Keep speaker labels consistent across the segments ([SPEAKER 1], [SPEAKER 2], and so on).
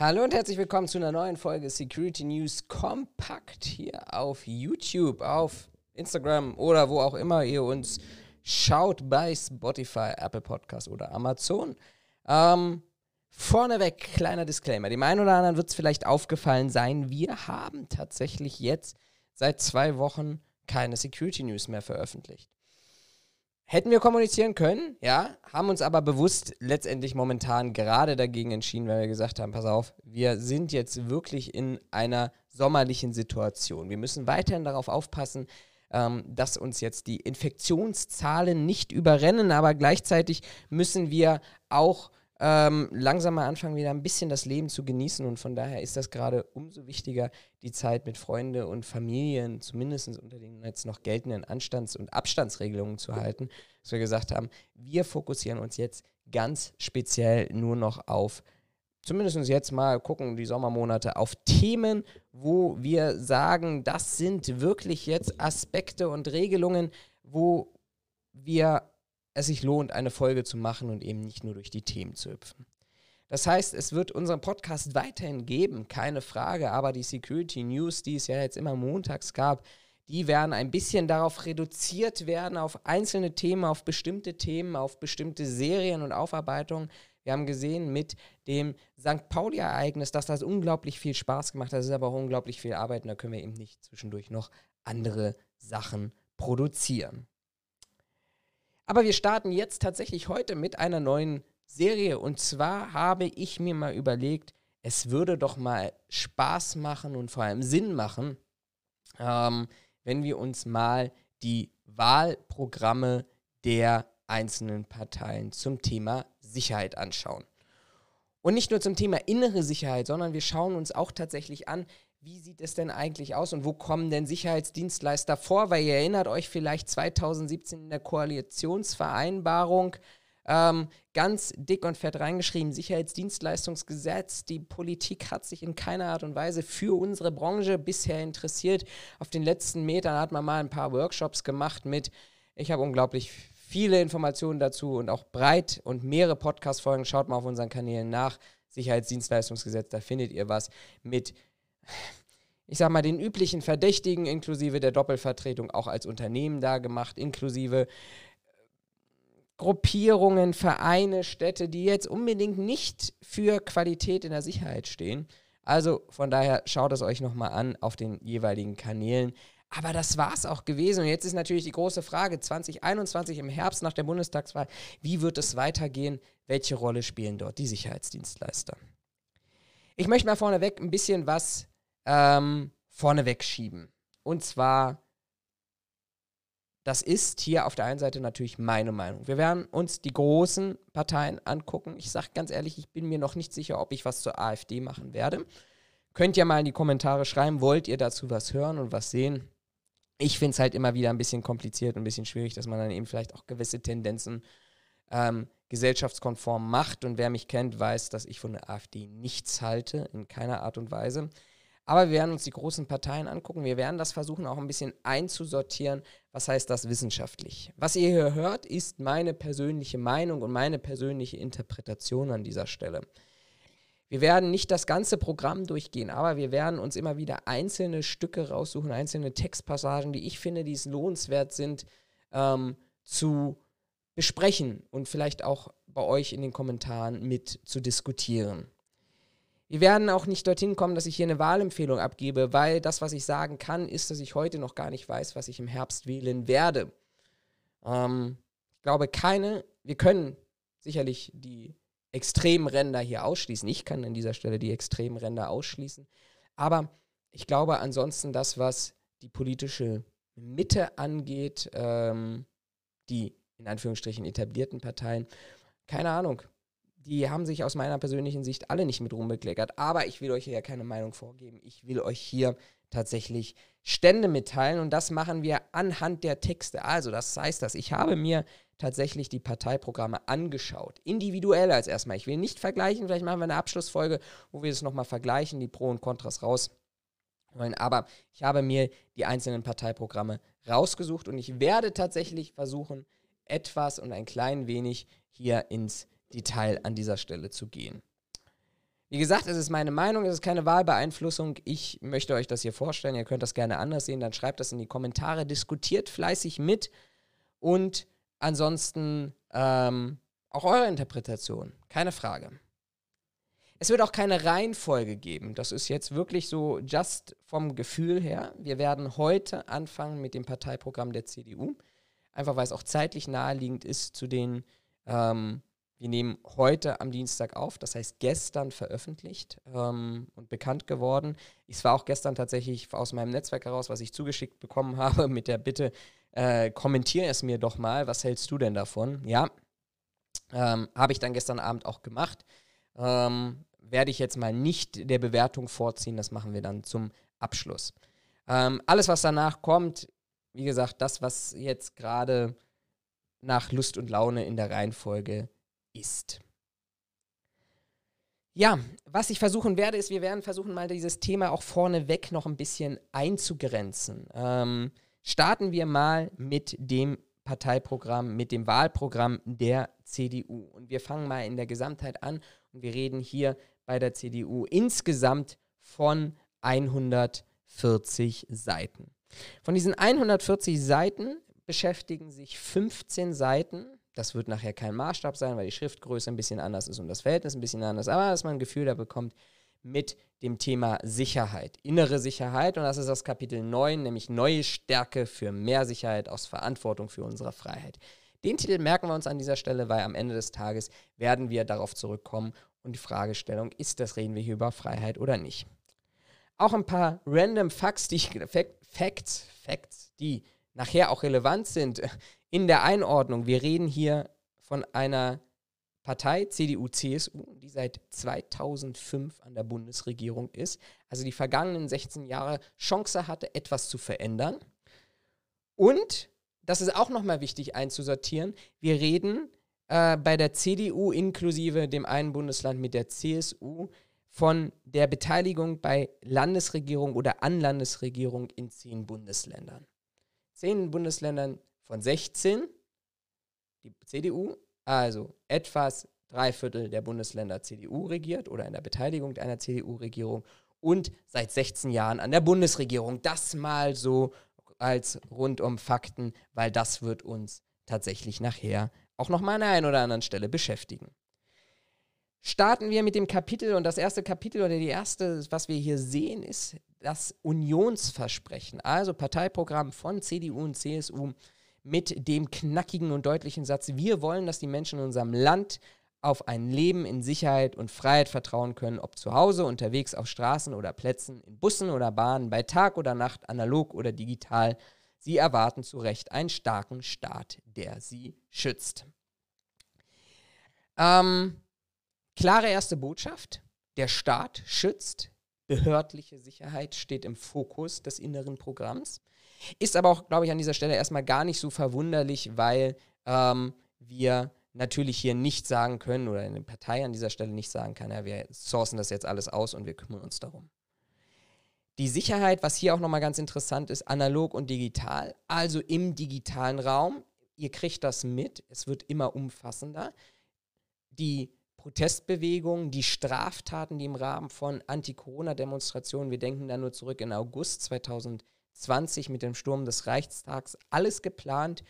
[SPEAKER 1] Hallo und herzlich willkommen zu einer neuen Folge Security News Kompakt hier auf YouTube, auf Instagram oder wo auch immer ihr uns schaut bei Spotify, Apple Podcast oder Amazon. Ähm, vorneweg, kleiner Disclaimer. Dem einen oder anderen wird es vielleicht aufgefallen sein, wir haben tatsächlich jetzt seit zwei Wochen keine Security News mehr veröffentlicht. Hätten wir kommunizieren können, ja, haben uns aber bewusst letztendlich momentan gerade dagegen entschieden, weil wir gesagt haben, pass auf, wir sind jetzt wirklich in einer sommerlichen Situation. Wir müssen weiterhin darauf aufpassen, ähm, dass uns jetzt die Infektionszahlen nicht überrennen, aber gleichzeitig müssen wir auch ähm, langsam mal anfangen, wieder ein bisschen das Leben zu genießen. Und von daher ist das gerade umso wichtiger, die Zeit mit Freunden und Familien, zumindest unter den jetzt noch geltenden Anstands- und Abstandsregelungen zu halten, dass wir gesagt haben, wir fokussieren uns jetzt ganz speziell nur noch auf, zumindest jetzt mal gucken, die Sommermonate, auf Themen, wo wir sagen, das sind wirklich jetzt Aspekte und Regelungen, wo wir es sich lohnt, eine Folge zu machen und eben nicht nur durch die Themen zu hüpfen. Das heißt, es wird unseren Podcast weiterhin geben, keine Frage, aber die Security News, die es ja jetzt immer montags gab, die werden ein bisschen darauf reduziert werden, auf einzelne Themen, auf bestimmte Themen, auf bestimmte Serien und Aufarbeitungen. Wir haben gesehen mit dem St. Pauli-Ereignis, dass das unglaublich viel Spaß gemacht hat. Das ist aber auch unglaublich viel Arbeit und da können wir eben nicht zwischendurch noch andere Sachen produzieren. Aber wir starten jetzt tatsächlich heute mit einer neuen Serie. Und zwar habe ich mir mal überlegt, es würde doch mal Spaß machen und vor allem Sinn machen, ähm, wenn wir uns mal die Wahlprogramme der einzelnen Parteien zum Thema Sicherheit anschauen. Und nicht nur zum Thema innere Sicherheit, sondern wir schauen uns auch tatsächlich an, wie sieht es denn eigentlich aus und wo kommen denn Sicherheitsdienstleister vor? Weil ihr erinnert euch vielleicht 2017 in der Koalitionsvereinbarung ähm, ganz dick und fett reingeschrieben, Sicherheitsdienstleistungsgesetz. Die Politik hat sich in keiner Art und Weise für unsere Branche bisher interessiert. Auf den letzten Metern hat man mal ein paar Workshops gemacht mit, ich habe unglaublich viele Informationen dazu und auch breit und mehrere Podcast-Folgen. Schaut mal auf unseren Kanälen nach. Sicherheitsdienstleistungsgesetz, da findet ihr was mit ich sag mal, den üblichen Verdächtigen inklusive der Doppelvertretung auch als Unternehmen da gemacht, inklusive äh, Gruppierungen, Vereine, Städte, die jetzt unbedingt nicht für Qualität in der Sicherheit stehen. Also von daher schaut es euch nochmal an auf den jeweiligen Kanälen. Aber das war es auch gewesen. Und jetzt ist natürlich die große Frage 2021 im Herbst nach der Bundestagswahl, wie wird es weitergehen? Welche Rolle spielen dort die Sicherheitsdienstleister? Ich möchte mal vorneweg ein bisschen was ähm, vorneweg schieben. Und zwar, das ist hier auf der einen Seite natürlich meine Meinung. Wir werden uns die großen Parteien angucken. Ich sage ganz ehrlich, ich bin mir noch nicht sicher, ob ich was zur AfD machen werde. Könnt ihr mal in die Kommentare schreiben, wollt ihr dazu was hören und was sehen? Ich finde es halt immer wieder ein bisschen kompliziert und ein bisschen schwierig, dass man dann eben vielleicht auch gewisse Tendenzen ähm, gesellschaftskonform macht. Und wer mich kennt, weiß, dass ich von der AfD nichts halte, in keiner Art und Weise. Aber wir werden uns die großen Parteien angucken. Wir werden das versuchen, auch ein bisschen einzusortieren. Was heißt das wissenschaftlich? Was ihr hier hört, ist meine persönliche Meinung und meine persönliche Interpretation an dieser Stelle. Wir werden nicht das ganze Programm durchgehen, aber wir werden uns immer wieder einzelne Stücke raussuchen, einzelne Textpassagen, die ich finde, die es lohnenswert sind, ähm, zu besprechen und vielleicht auch bei euch in den Kommentaren mit zu diskutieren. Wir werden auch nicht dorthin kommen, dass ich hier eine Wahlempfehlung abgebe, weil das, was ich sagen kann, ist, dass ich heute noch gar nicht weiß, was ich im Herbst wählen werde. Ähm, ich glaube, keine, wir können sicherlich die extremen Ränder hier ausschließen. Ich kann an dieser Stelle die extremen Ränder ausschließen. Aber ich glaube ansonsten, das, was die politische Mitte angeht, ähm, die in Anführungsstrichen etablierten Parteien. Keine Ahnung. Die haben sich aus meiner persönlichen Sicht alle nicht mit rumbekleckert. Aber ich will euch hier ja keine Meinung vorgeben. Ich will euch hier tatsächlich Stände mitteilen und das machen wir anhand der Texte. Also, das heißt, dass ich habe mir tatsächlich die Parteiprogramme angeschaut. Individuell als erstmal. Ich will nicht vergleichen. Vielleicht machen wir eine Abschlussfolge, wo wir das nochmal vergleichen, die Pro und Kontras raus. Aber ich habe mir die einzelnen Parteiprogramme rausgesucht und ich werde tatsächlich versuchen, etwas und ein klein wenig hier ins Detail an dieser Stelle zu gehen. Wie gesagt, es ist meine Meinung, es ist keine Wahlbeeinflussung. Ich möchte euch das hier vorstellen. Ihr könnt das gerne anders sehen. Dann schreibt das in die Kommentare, diskutiert fleißig mit und ansonsten ähm, auch eure Interpretation. Keine Frage. Es wird auch keine Reihenfolge geben. Das ist jetzt wirklich so just vom Gefühl her. Wir werden heute anfangen mit dem Parteiprogramm der CDU. Einfach weil es auch zeitlich naheliegend ist zu den ähm, wir nehmen heute am Dienstag auf, das heißt gestern veröffentlicht ähm, und bekannt geworden. Es war auch gestern tatsächlich aus meinem Netzwerk heraus, was ich zugeschickt bekommen habe, mit der Bitte, äh, kommentiere es mir doch mal, was hältst du denn davon? Ja, ähm, habe ich dann gestern Abend auch gemacht. Ähm, werde ich jetzt mal nicht der Bewertung vorziehen, das machen wir dann zum Abschluss. Ähm, alles, was danach kommt, wie gesagt, das, was jetzt gerade nach Lust und Laune in der Reihenfolge ist. Ja, was ich versuchen werde, ist, wir werden versuchen, mal dieses Thema auch vorneweg noch ein bisschen einzugrenzen. Ähm, starten wir mal mit dem Parteiprogramm, mit dem Wahlprogramm der CDU. Und wir fangen mal in der Gesamtheit an und wir reden hier bei der CDU insgesamt von 140 Seiten. Von diesen 140 Seiten beschäftigen sich 15 Seiten das wird nachher kein Maßstab sein, weil die Schriftgröße ein bisschen anders ist und das Verhältnis ein bisschen anders. Aber dass man ein Gefühl da bekommt mit dem Thema Sicherheit, innere Sicherheit. Und das ist das Kapitel 9, nämlich neue Stärke für mehr Sicherheit aus Verantwortung für unsere Freiheit. Den Titel merken wir uns an dieser Stelle, weil am Ende des Tages werden wir darauf zurückkommen und die Fragestellung, ist das, reden wir hier über Freiheit oder nicht? Auch ein paar random Facts, die, Facts, Facts, die nachher auch relevant sind, in der Einordnung, wir reden hier von einer Partei, CDU, CSU, die seit 2005 an der Bundesregierung ist, also die vergangenen 16 Jahre Chance hatte, etwas zu verändern. Und, das ist auch nochmal wichtig einzusortieren, wir reden äh, bei der CDU inklusive dem einen Bundesland mit der CSU von der Beteiligung bei Landesregierung oder an Landesregierung in zehn Bundesländern. Zehn Bundesländern von 16 die CDU, also etwas drei Viertel der Bundesländer CDU regiert oder in der Beteiligung einer CDU-Regierung und seit 16 Jahren an der Bundesregierung. Das mal so als rundum Fakten, weil das wird uns tatsächlich nachher auch noch mal an der einen oder anderen Stelle beschäftigen. Starten wir mit dem Kapitel und das erste Kapitel oder die erste, was wir hier sehen, ist das Unionsversprechen, also Parteiprogramm von CDU und CSU mit dem knackigen und deutlichen Satz, wir wollen, dass die Menschen in unserem Land auf ein Leben in Sicherheit und Freiheit vertrauen können, ob zu Hause, unterwegs auf Straßen oder Plätzen, in Bussen oder Bahnen, bei Tag oder Nacht, analog oder digital. Sie erwarten zu Recht einen starken Staat, der sie schützt. Ähm, klare erste Botschaft, der Staat schützt, behördliche Sicherheit steht im Fokus des inneren Programms. Ist aber auch, glaube ich, an dieser Stelle erstmal gar nicht so verwunderlich, weil ähm, wir natürlich hier nicht sagen können oder eine Partei an dieser Stelle nicht sagen kann, ja, wir sourcen das jetzt alles aus und wir kümmern uns darum. Die Sicherheit, was hier auch nochmal ganz interessant ist, analog und digital, also im digitalen Raum. Ihr kriegt das mit, es wird immer umfassender. Die Protestbewegungen, die Straftaten, die im Rahmen von Anti-Corona-Demonstrationen, wir denken da nur zurück in August 2020, 20 mit dem Sturm des Reichstags, alles geplant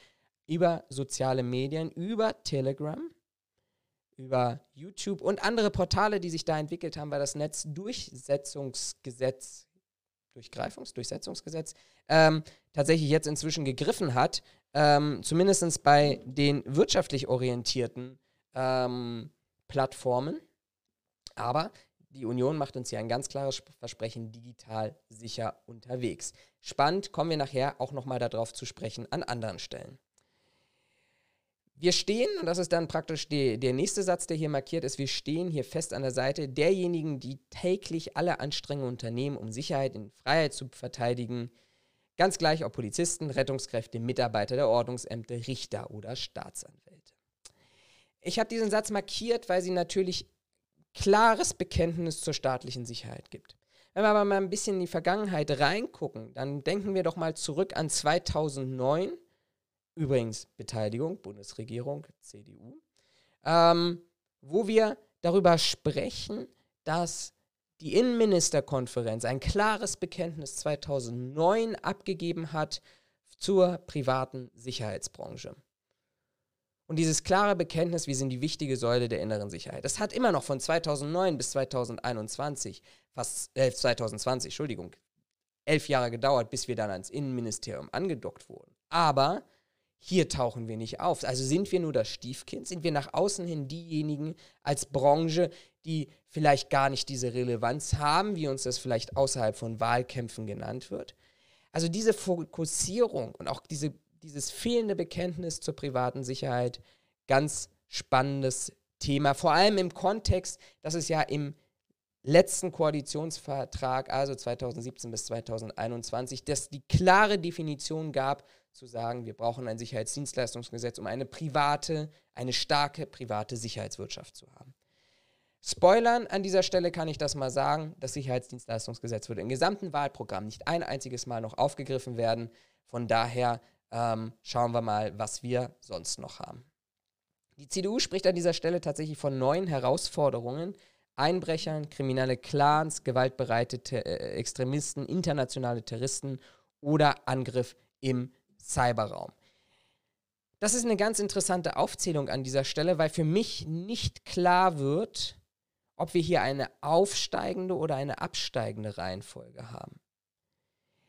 [SPEAKER 1] über soziale Medien, über Telegram, über YouTube und andere Portale, die sich da entwickelt haben, weil das Netzdurchsetzungsgesetz, Durchgreifungs-, ähm, tatsächlich jetzt inzwischen gegriffen hat, ähm, zumindest bei den wirtschaftlich orientierten ähm, Plattformen. Aber die Union macht uns hier ein ganz klares Versprechen, digital sicher unterwegs. Spannend, kommen wir nachher auch nochmal darauf zu sprechen an anderen Stellen. Wir stehen, und das ist dann praktisch die, der nächste Satz, der hier markiert ist, wir stehen hier fest an der Seite derjenigen, die täglich alle Anstrengungen unternehmen, um Sicherheit in Freiheit zu verteidigen. Ganz gleich ob Polizisten, Rettungskräfte, Mitarbeiter der Ordnungsämter, Richter oder Staatsanwälte. Ich habe diesen Satz markiert, weil sie natürlich klares Bekenntnis zur staatlichen Sicherheit gibt. Wenn wir aber mal ein bisschen in die Vergangenheit reingucken, dann denken wir doch mal zurück an 2009. Übrigens Beteiligung, Bundesregierung, CDU. Ähm, wo wir darüber sprechen, dass die Innenministerkonferenz ein klares Bekenntnis 2009 abgegeben hat zur privaten Sicherheitsbranche. Und dieses klare Bekenntnis, wir sind die wichtige Säule der inneren Sicherheit, das hat immer noch von 2009 bis 2021, fast äh, 2020, Entschuldigung, elf Jahre gedauert, bis wir dann ans Innenministerium angedockt wurden. Aber hier tauchen wir nicht auf. Also sind wir nur das Stiefkind? Sind wir nach außen hin diejenigen als Branche, die vielleicht gar nicht diese Relevanz haben, wie uns das vielleicht außerhalb von Wahlkämpfen genannt wird? Also diese Fokussierung und auch diese, dieses fehlende Bekenntnis zur privaten Sicherheit, ganz spannendes Thema. Vor allem im Kontext, dass es ja im letzten Koalitionsvertrag, also 2017 bis 2021, dass die klare Definition gab, zu sagen, wir brauchen ein Sicherheitsdienstleistungsgesetz, um eine private, eine starke private Sicherheitswirtschaft zu haben. Spoilern an dieser Stelle kann ich das mal sagen. Das Sicherheitsdienstleistungsgesetz würde im gesamten Wahlprogramm nicht ein einziges Mal noch aufgegriffen werden. Von daher ähm, schauen wir mal, was wir sonst noch haben. Die CDU spricht an dieser Stelle tatsächlich von neuen Herausforderungen. Einbrechern, kriminelle Clans, gewaltbereite äh, Extremisten, internationale Terroristen oder Angriff im Cyberraum. Das ist eine ganz interessante Aufzählung an dieser Stelle, weil für mich nicht klar wird, ob wir hier eine aufsteigende oder eine absteigende Reihenfolge haben.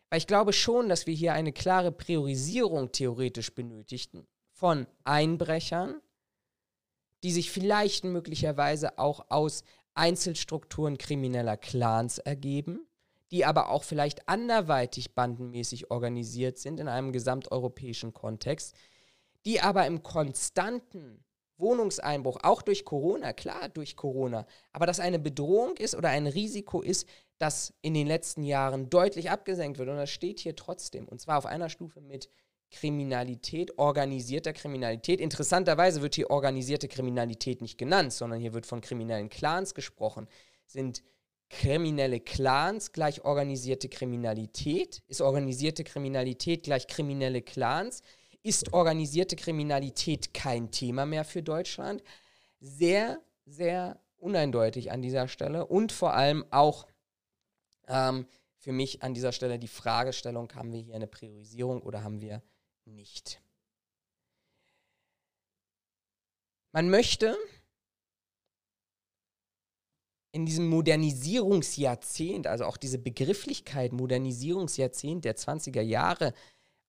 [SPEAKER 1] Weil ich glaube schon, dass wir hier eine klare Priorisierung theoretisch benötigten von Einbrechern, die sich vielleicht möglicherweise auch aus Einzelstrukturen krimineller Clans ergeben, die aber auch vielleicht anderweitig bandenmäßig organisiert sind in einem gesamteuropäischen Kontext, die aber im konstanten Wohnungseinbruch, auch durch Corona, klar durch Corona, aber dass eine Bedrohung ist oder ein Risiko ist, das in den letzten Jahren deutlich abgesenkt wird. Und das steht hier trotzdem. Und zwar auf einer Stufe mit Kriminalität, organisierter Kriminalität. Interessanterweise wird hier organisierte Kriminalität nicht genannt, sondern hier wird von kriminellen Clans gesprochen. Sind kriminelle Clans gleich organisierte Kriminalität? Ist organisierte Kriminalität gleich kriminelle Clans? Ist organisierte Kriminalität kein Thema mehr für Deutschland? Sehr, sehr uneindeutig an dieser Stelle und vor allem auch ähm, für mich an dieser Stelle die Fragestellung, haben wir hier eine Priorisierung oder haben wir nicht? Man möchte in diesem Modernisierungsjahrzehnt, also auch diese Begrifflichkeit Modernisierungsjahrzehnt der 20er Jahre,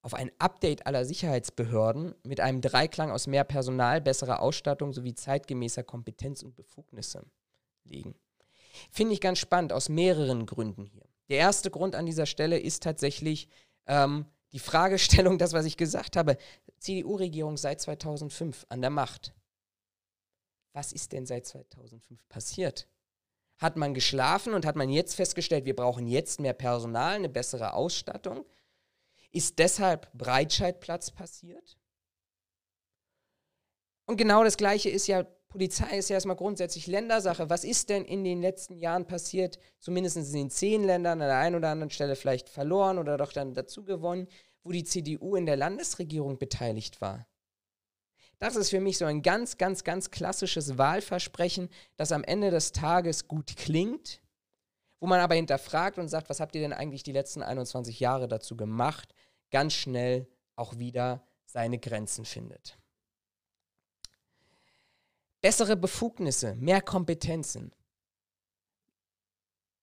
[SPEAKER 1] auf ein Update aller Sicherheitsbehörden mit einem Dreiklang aus mehr Personal, besserer Ausstattung sowie zeitgemäßer Kompetenz und Befugnisse legen. Finde ich ganz spannend aus mehreren Gründen hier. Der erste Grund an dieser Stelle ist tatsächlich ähm, die Fragestellung, das, was ich gesagt habe. CDU-Regierung seit 2005 an der Macht. Was ist denn seit 2005 passiert? Hat man geschlafen und hat man jetzt festgestellt, wir brauchen jetzt mehr Personal, eine bessere Ausstattung? Ist deshalb Breitscheidplatz passiert? Und genau das Gleiche ist ja, Polizei ist ja erstmal grundsätzlich Ländersache. Was ist denn in den letzten Jahren passiert, zumindest in den zehn Ländern, an der einen oder anderen Stelle vielleicht verloren oder doch dann dazu gewonnen, wo die CDU in der Landesregierung beteiligt war? Das ist für mich so ein ganz, ganz, ganz klassisches Wahlversprechen, das am Ende des Tages gut klingt, wo man aber hinterfragt und sagt, was habt ihr denn eigentlich die letzten 21 Jahre dazu gemacht, ganz schnell auch wieder seine Grenzen findet. Bessere Befugnisse, mehr Kompetenzen.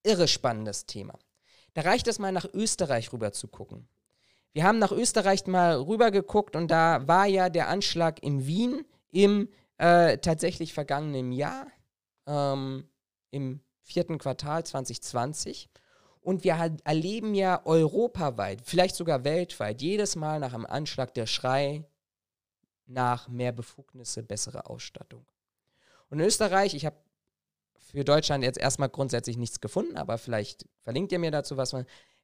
[SPEAKER 1] Irre spannendes Thema. Da reicht es mal nach Österreich rüber zu gucken. Wir haben nach Österreich mal rübergeguckt und da war ja der Anschlag in Wien im äh, tatsächlich vergangenen Jahr, ähm, im vierten Quartal 2020. Und wir erleben ja europaweit, vielleicht sogar weltweit, jedes Mal nach einem Anschlag der Schrei nach mehr Befugnisse, bessere Ausstattung. Und in Österreich, ich habe für Deutschland jetzt erstmal grundsätzlich nichts gefunden, aber vielleicht verlinkt ihr mir dazu was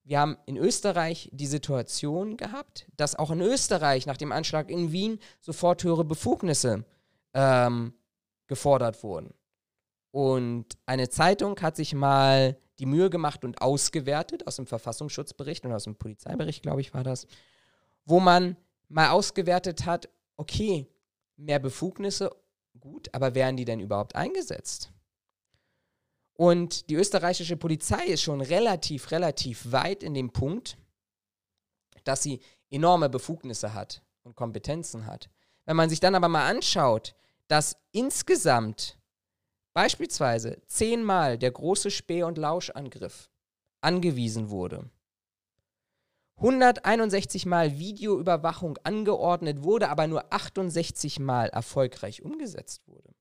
[SPEAKER 1] wir haben in Österreich die Situation gehabt, dass auch in Österreich nach dem Anschlag in Wien sofort höhere Befugnisse ähm, gefordert wurden. Und eine Zeitung hat sich mal die Mühe gemacht und ausgewertet aus dem Verfassungsschutzbericht und aus dem Polizeibericht, glaube ich, war das, wo man mal ausgewertet hat, okay, mehr Befugnisse, gut, aber werden die denn überhaupt eingesetzt? Und die österreichische Polizei ist schon relativ, relativ weit in dem Punkt, dass sie enorme Befugnisse hat und Kompetenzen hat. Wenn man sich dann aber mal anschaut, dass insgesamt beispielsweise zehnmal der große Späh- und Lauschangriff angewiesen wurde, 161 Mal Videoüberwachung angeordnet wurde, aber nur 68 Mal erfolgreich umgesetzt wurde.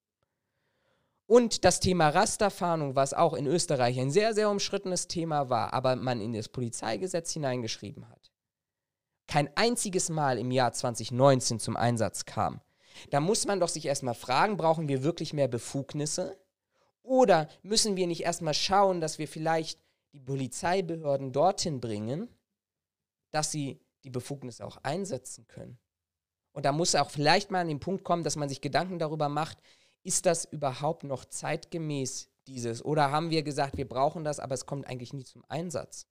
[SPEAKER 1] Und das Thema Rasterfahndung, was auch in Österreich ein sehr, sehr umschrittenes Thema war, aber man in das Polizeigesetz hineingeschrieben hat, kein einziges Mal im Jahr 2019 zum Einsatz kam. Da muss man doch sich erstmal fragen, brauchen wir wirklich mehr Befugnisse? Oder müssen wir nicht erstmal schauen, dass wir vielleicht die Polizeibehörden dorthin bringen, dass sie die Befugnisse auch einsetzen können? Und da muss auch vielleicht mal an den Punkt kommen, dass man sich Gedanken darüber macht, ist das überhaupt noch zeitgemäß dieses? Oder haben wir gesagt, wir brauchen das, aber es kommt eigentlich nie zum Einsatz?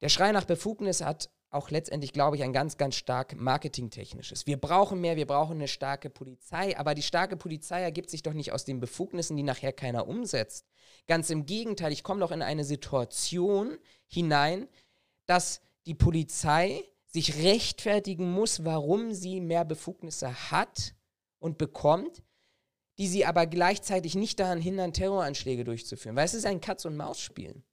[SPEAKER 1] Der Schrei nach Befugnis hat auch letztendlich, glaube ich, ein ganz, ganz stark marketingtechnisches. Wir brauchen mehr, wir brauchen eine starke Polizei, aber die starke Polizei ergibt sich doch nicht aus den Befugnissen, die nachher keiner umsetzt. Ganz im Gegenteil, ich komme doch in eine Situation hinein, dass die Polizei sich rechtfertigen muss, warum sie mehr Befugnisse hat und bekommt, die sie aber gleichzeitig nicht daran hindern, Terroranschläge durchzuführen. Weil es ist ein Katz-und-Maus-Spielen.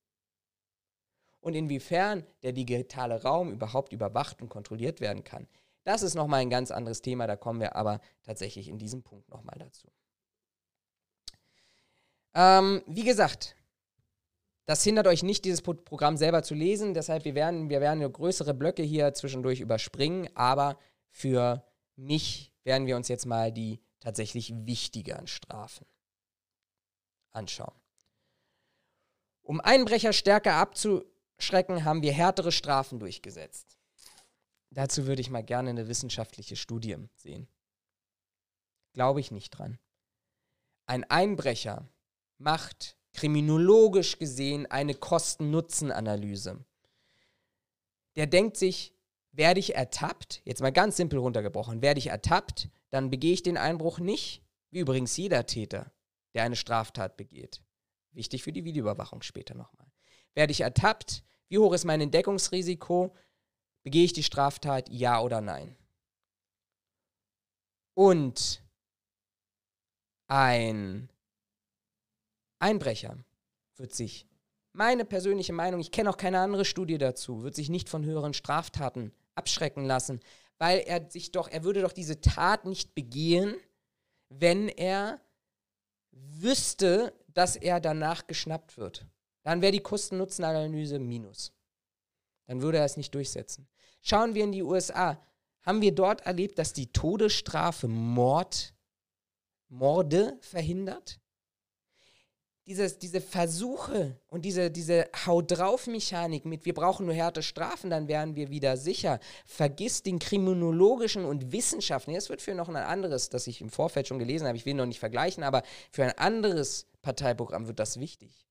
[SPEAKER 1] Und inwiefern der digitale Raum überhaupt überwacht und kontrolliert werden kann, das ist nochmal ein ganz anderes Thema. Da kommen wir aber tatsächlich in diesem Punkt nochmal dazu. Ähm, wie gesagt, das hindert euch nicht, dieses Programm selber zu lesen. Deshalb, wir werden, wir werden größere Blöcke hier zwischendurch überspringen. Aber für mich werden wir uns jetzt mal die tatsächlich wichtigeren Strafen anschauen. Um Einbrecher stärker abzuschrecken, haben wir härtere Strafen durchgesetzt. Dazu würde ich mal gerne eine wissenschaftliche Studie sehen. Glaube ich nicht dran. Ein Einbrecher macht kriminologisch gesehen eine Kosten-Nutzen-Analyse. Der denkt sich, werde ich ertappt, jetzt mal ganz simpel runtergebrochen, werde ich ertappt, dann begehe ich den Einbruch nicht, wie übrigens jeder Täter, der eine Straftat begeht. Wichtig für die Videoüberwachung später nochmal. Werde ich ertappt, wie hoch ist mein Entdeckungsrisiko, begehe ich die Straftat, ja oder nein. Und ein Einbrecher wird sich, meine persönliche Meinung, ich kenne auch keine andere Studie dazu, wird sich nicht von höheren Straftaten abschrecken lassen, weil er sich doch, er würde doch diese Tat nicht begehen, wenn er wüsste, dass er danach geschnappt wird. Dann wäre die Kosten-Nutzen-Analyse minus. Dann würde er es nicht durchsetzen. Schauen wir in die USA. Haben wir dort erlebt, dass die Todesstrafe Mord, Morde verhindert? dieses, diese Versuche und diese, diese Hau drauf-Mechanik mit, wir brauchen nur harte Strafen, dann wären wir wieder sicher. Vergiss den kriminologischen und wissenschaftlichen, das wird für noch ein anderes, das ich im Vorfeld schon gelesen habe, ich will noch nicht vergleichen, aber für ein anderes Parteiprogramm wird das wichtig.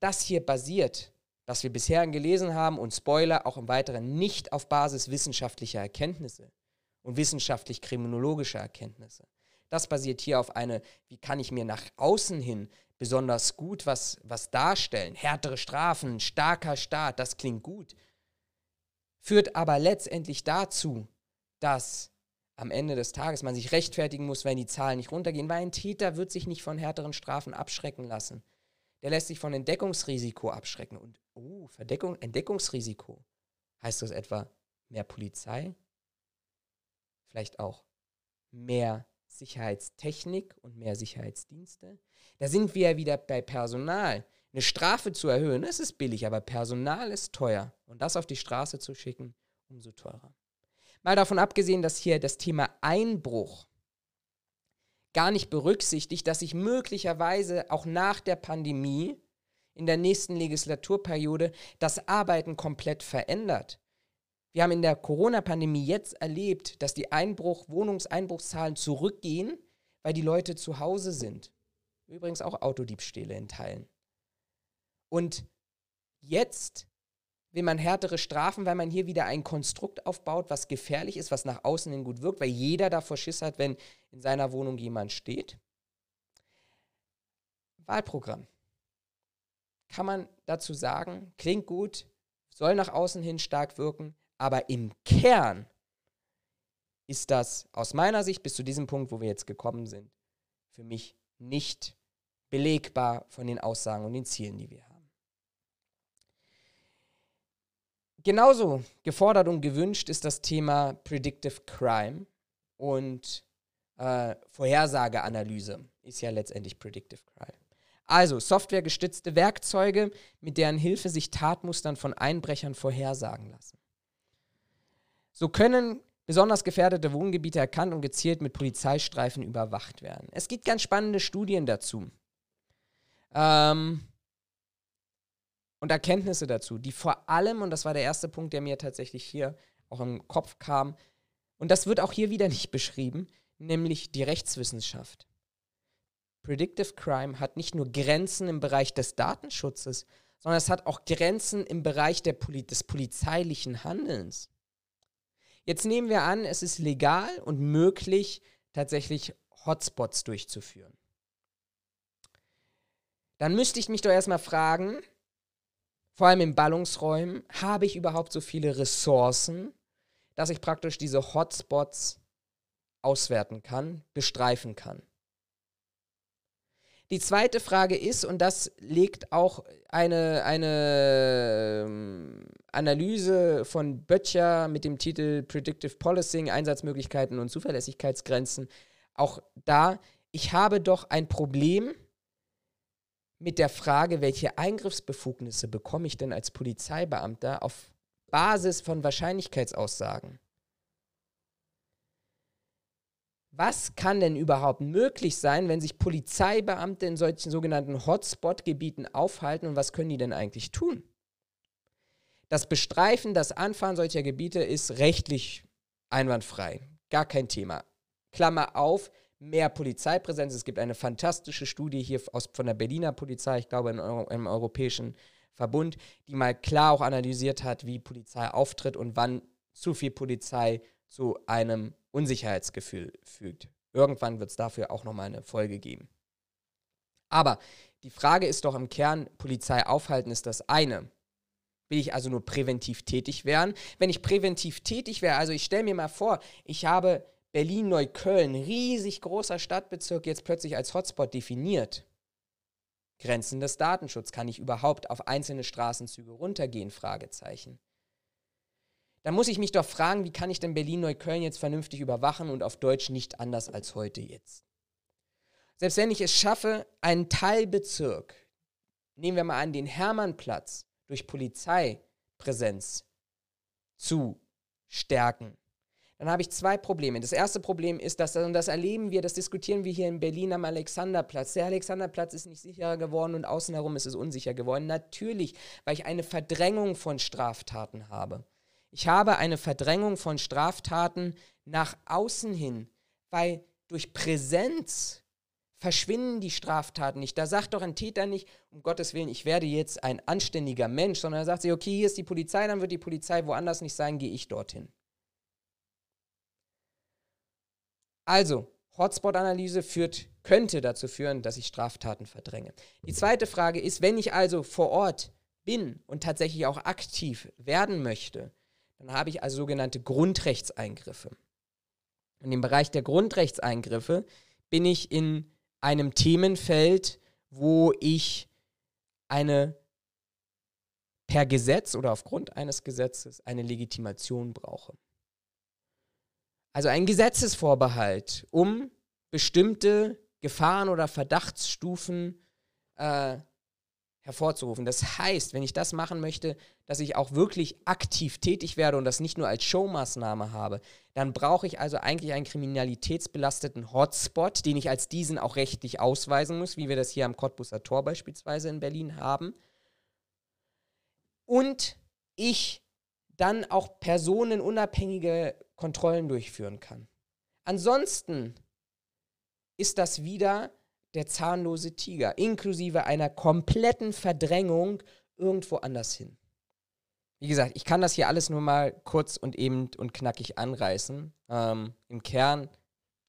[SPEAKER 1] Das hier basiert, was wir bisher gelesen haben und Spoiler auch im Weiteren nicht auf Basis wissenschaftlicher Erkenntnisse und wissenschaftlich-kriminologischer Erkenntnisse. Das basiert hier auf eine, wie kann ich mir nach außen hin besonders gut was, was darstellen. Härtere Strafen, starker Staat, das klingt gut. Führt aber letztendlich dazu, dass am Ende des Tages man sich rechtfertigen muss, wenn die Zahlen nicht runtergehen, weil ein Täter wird sich nicht von härteren Strafen abschrecken lassen. Der lässt sich von Entdeckungsrisiko abschrecken. Und, oh, Verdeckung, Entdeckungsrisiko. Heißt das etwa mehr Polizei? Vielleicht auch mehr Sicherheitstechnik und mehr Sicherheitsdienste. Da sind wir ja wieder bei Personal. Eine Strafe zu erhöhen, das ist billig, aber Personal ist teuer. Und das auf die Straße zu schicken, umso teurer. Mal davon abgesehen, dass hier das Thema Einbruch gar nicht berücksichtigt, dass sich möglicherweise auch nach der Pandemie in der nächsten Legislaturperiode das Arbeiten komplett verändert. Wir haben in der Corona-Pandemie jetzt erlebt, dass die Einbruch, Wohnungseinbruchszahlen zurückgehen, weil die Leute zu Hause sind. Übrigens auch Autodiebstähle in Teilen. Und jetzt will man härtere Strafen, weil man hier wieder ein Konstrukt aufbaut, was gefährlich ist, was nach außen hin gut wirkt, weil jeder davor Schiss hat, wenn in seiner Wohnung jemand steht. Wahlprogramm. Kann man dazu sagen, klingt gut, soll nach außen hin stark wirken, aber im Kern ist das aus meiner Sicht bis zu diesem Punkt, wo wir jetzt gekommen sind, für mich nicht belegbar von den Aussagen und den Zielen, die wir haben. Genauso gefordert und gewünscht ist das Thema Predictive Crime und äh, Vorhersageanalyse ist ja letztendlich Predictive Crime. Also softwaregestützte Werkzeuge, mit deren Hilfe sich Tatmustern von Einbrechern vorhersagen lassen. So können besonders gefährdete Wohngebiete erkannt und gezielt mit Polizeistreifen überwacht werden. Es gibt ganz spannende Studien dazu. Ähm, und Erkenntnisse dazu, die vor allem, und das war der erste Punkt, der mir tatsächlich hier auch im Kopf kam, und das wird auch hier wieder nicht beschrieben, nämlich die Rechtswissenschaft. Predictive Crime hat nicht nur Grenzen im Bereich des Datenschutzes, sondern es hat auch Grenzen im Bereich Poli des polizeilichen Handelns. Jetzt nehmen wir an, es ist legal und möglich, tatsächlich Hotspots durchzuführen. Dann müsste ich mich doch erstmal fragen, vor allem in Ballungsräumen, habe ich überhaupt so viele Ressourcen, dass ich praktisch diese Hotspots auswerten kann, bestreifen kann? Die zweite Frage ist, und das legt auch eine, eine ähm, Analyse von Böttcher mit dem Titel Predictive Policing, Einsatzmöglichkeiten und Zuverlässigkeitsgrenzen auch da. Ich habe doch ein Problem mit der Frage, welche Eingriffsbefugnisse bekomme ich denn als Polizeibeamter auf Basis von Wahrscheinlichkeitsaussagen? was kann denn überhaupt möglich sein, wenn sich Polizeibeamte in solchen sogenannten Hotspot-Gebieten aufhalten und was können die denn eigentlich tun? Das Bestreifen, das Anfahren solcher Gebiete ist rechtlich einwandfrei. Gar kein Thema. Klammer auf, mehr Polizeipräsenz. Es gibt eine fantastische Studie hier aus, von der Berliner Polizei, ich glaube Euro, im Europäischen Verbund, die mal klar auch analysiert hat, wie Polizei auftritt und wann zu viel Polizei zu einem Unsicherheitsgefühl fügt. Irgendwann wird es dafür auch nochmal eine Folge geben. Aber die Frage ist doch im Kern, Polizei aufhalten ist das eine. Will ich also nur präventiv tätig werden? Wenn ich präventiv tätig wäre, also ich stelle mir mal vor, ich habe Berlin-Neukölln, riesig großer Stadtbezirk, jetzt plötzlich als Hotspot definiert. Grenzen des Datenschutzes. Kann ich überhaupt auf einzelne Straßenzüge runtergehen? Fragezeichen dann muss ich mich doch fragen, wie kann ich denn Berlin-Neukölln jetzt vernünftig überwachen und auf Deutsch nicht anders als heute jetzt? Selbst wenn ich es schaffe, einen Teilbezirk, nehmen wir mal an, den Hermannplatz, durch Polizeipräsenz zu stärken, dann habe ich zwei Probleme. Das erste Problem ist, dass, und das erleben wir, das diskutieren wir hier in Berlin am Alexanderplatz. Der Alexanderplatz ist nicht sicherer geworden und außen herum ist es unsicher geworden. Natürlich, weil ich eine Verdrängung von Straftaten habe. Ich habe eine Verdrängung von Straftaten nach außen hin, weil durch Präsenz verschwinden die Straftaten nicht. Da sagt doch ein Täter nicht, um Gottes Willen, ich werde jetzt ein anständiger Mensch, sondern er sagt sich, okay, hier ist die Polizei, dann wird die Polizei woanders nicht sein, gehe ich dorthin. Also, Hotspot-Analyse führt, könnte dazu führen, dass ich Straftaten verdränge. Die zweite Frage ist, wenn ich also vor Ort bin und tatsächlich auch aktiv werden möchte, dann habe ich also sogenannte Grundrechtseingriffe. In dem Bereich der Grundrechtseingriffe bin ich in einem Themenfeld, wo ich eine per Gesetz oder aufgrund eines Gesetzes eine Legitimation brauche. Also ein Gesetzesvorbehalt, um bestimmte Gefahren oder Verdachtsstufen äh, hervorzurufen. Das heißt, wenn ich das machen möchte, dass ich auch wirklich aktiv tätig werde und das nicht nur als Showmaßnahme habe, dann brauche ich also eigentlich einen kriminalitätsbelasteten Hotspot, den ich als diesen auch rechtlich ausweisen muss, wie wir das hier am Cottbusser Tor beispielsweise in Berlin haben. Und ich dann auch personenunabhängige Kontrollen durchführen kann. Ansonsten ist das wieder der zahnlose Tiger, inklusive einer kompletten Verdrängung irgendwo anders hin. Wie gesagt, ich kann das hier alles nur mal kurz und eben und knackig anreißen. Ähm, Im Kern,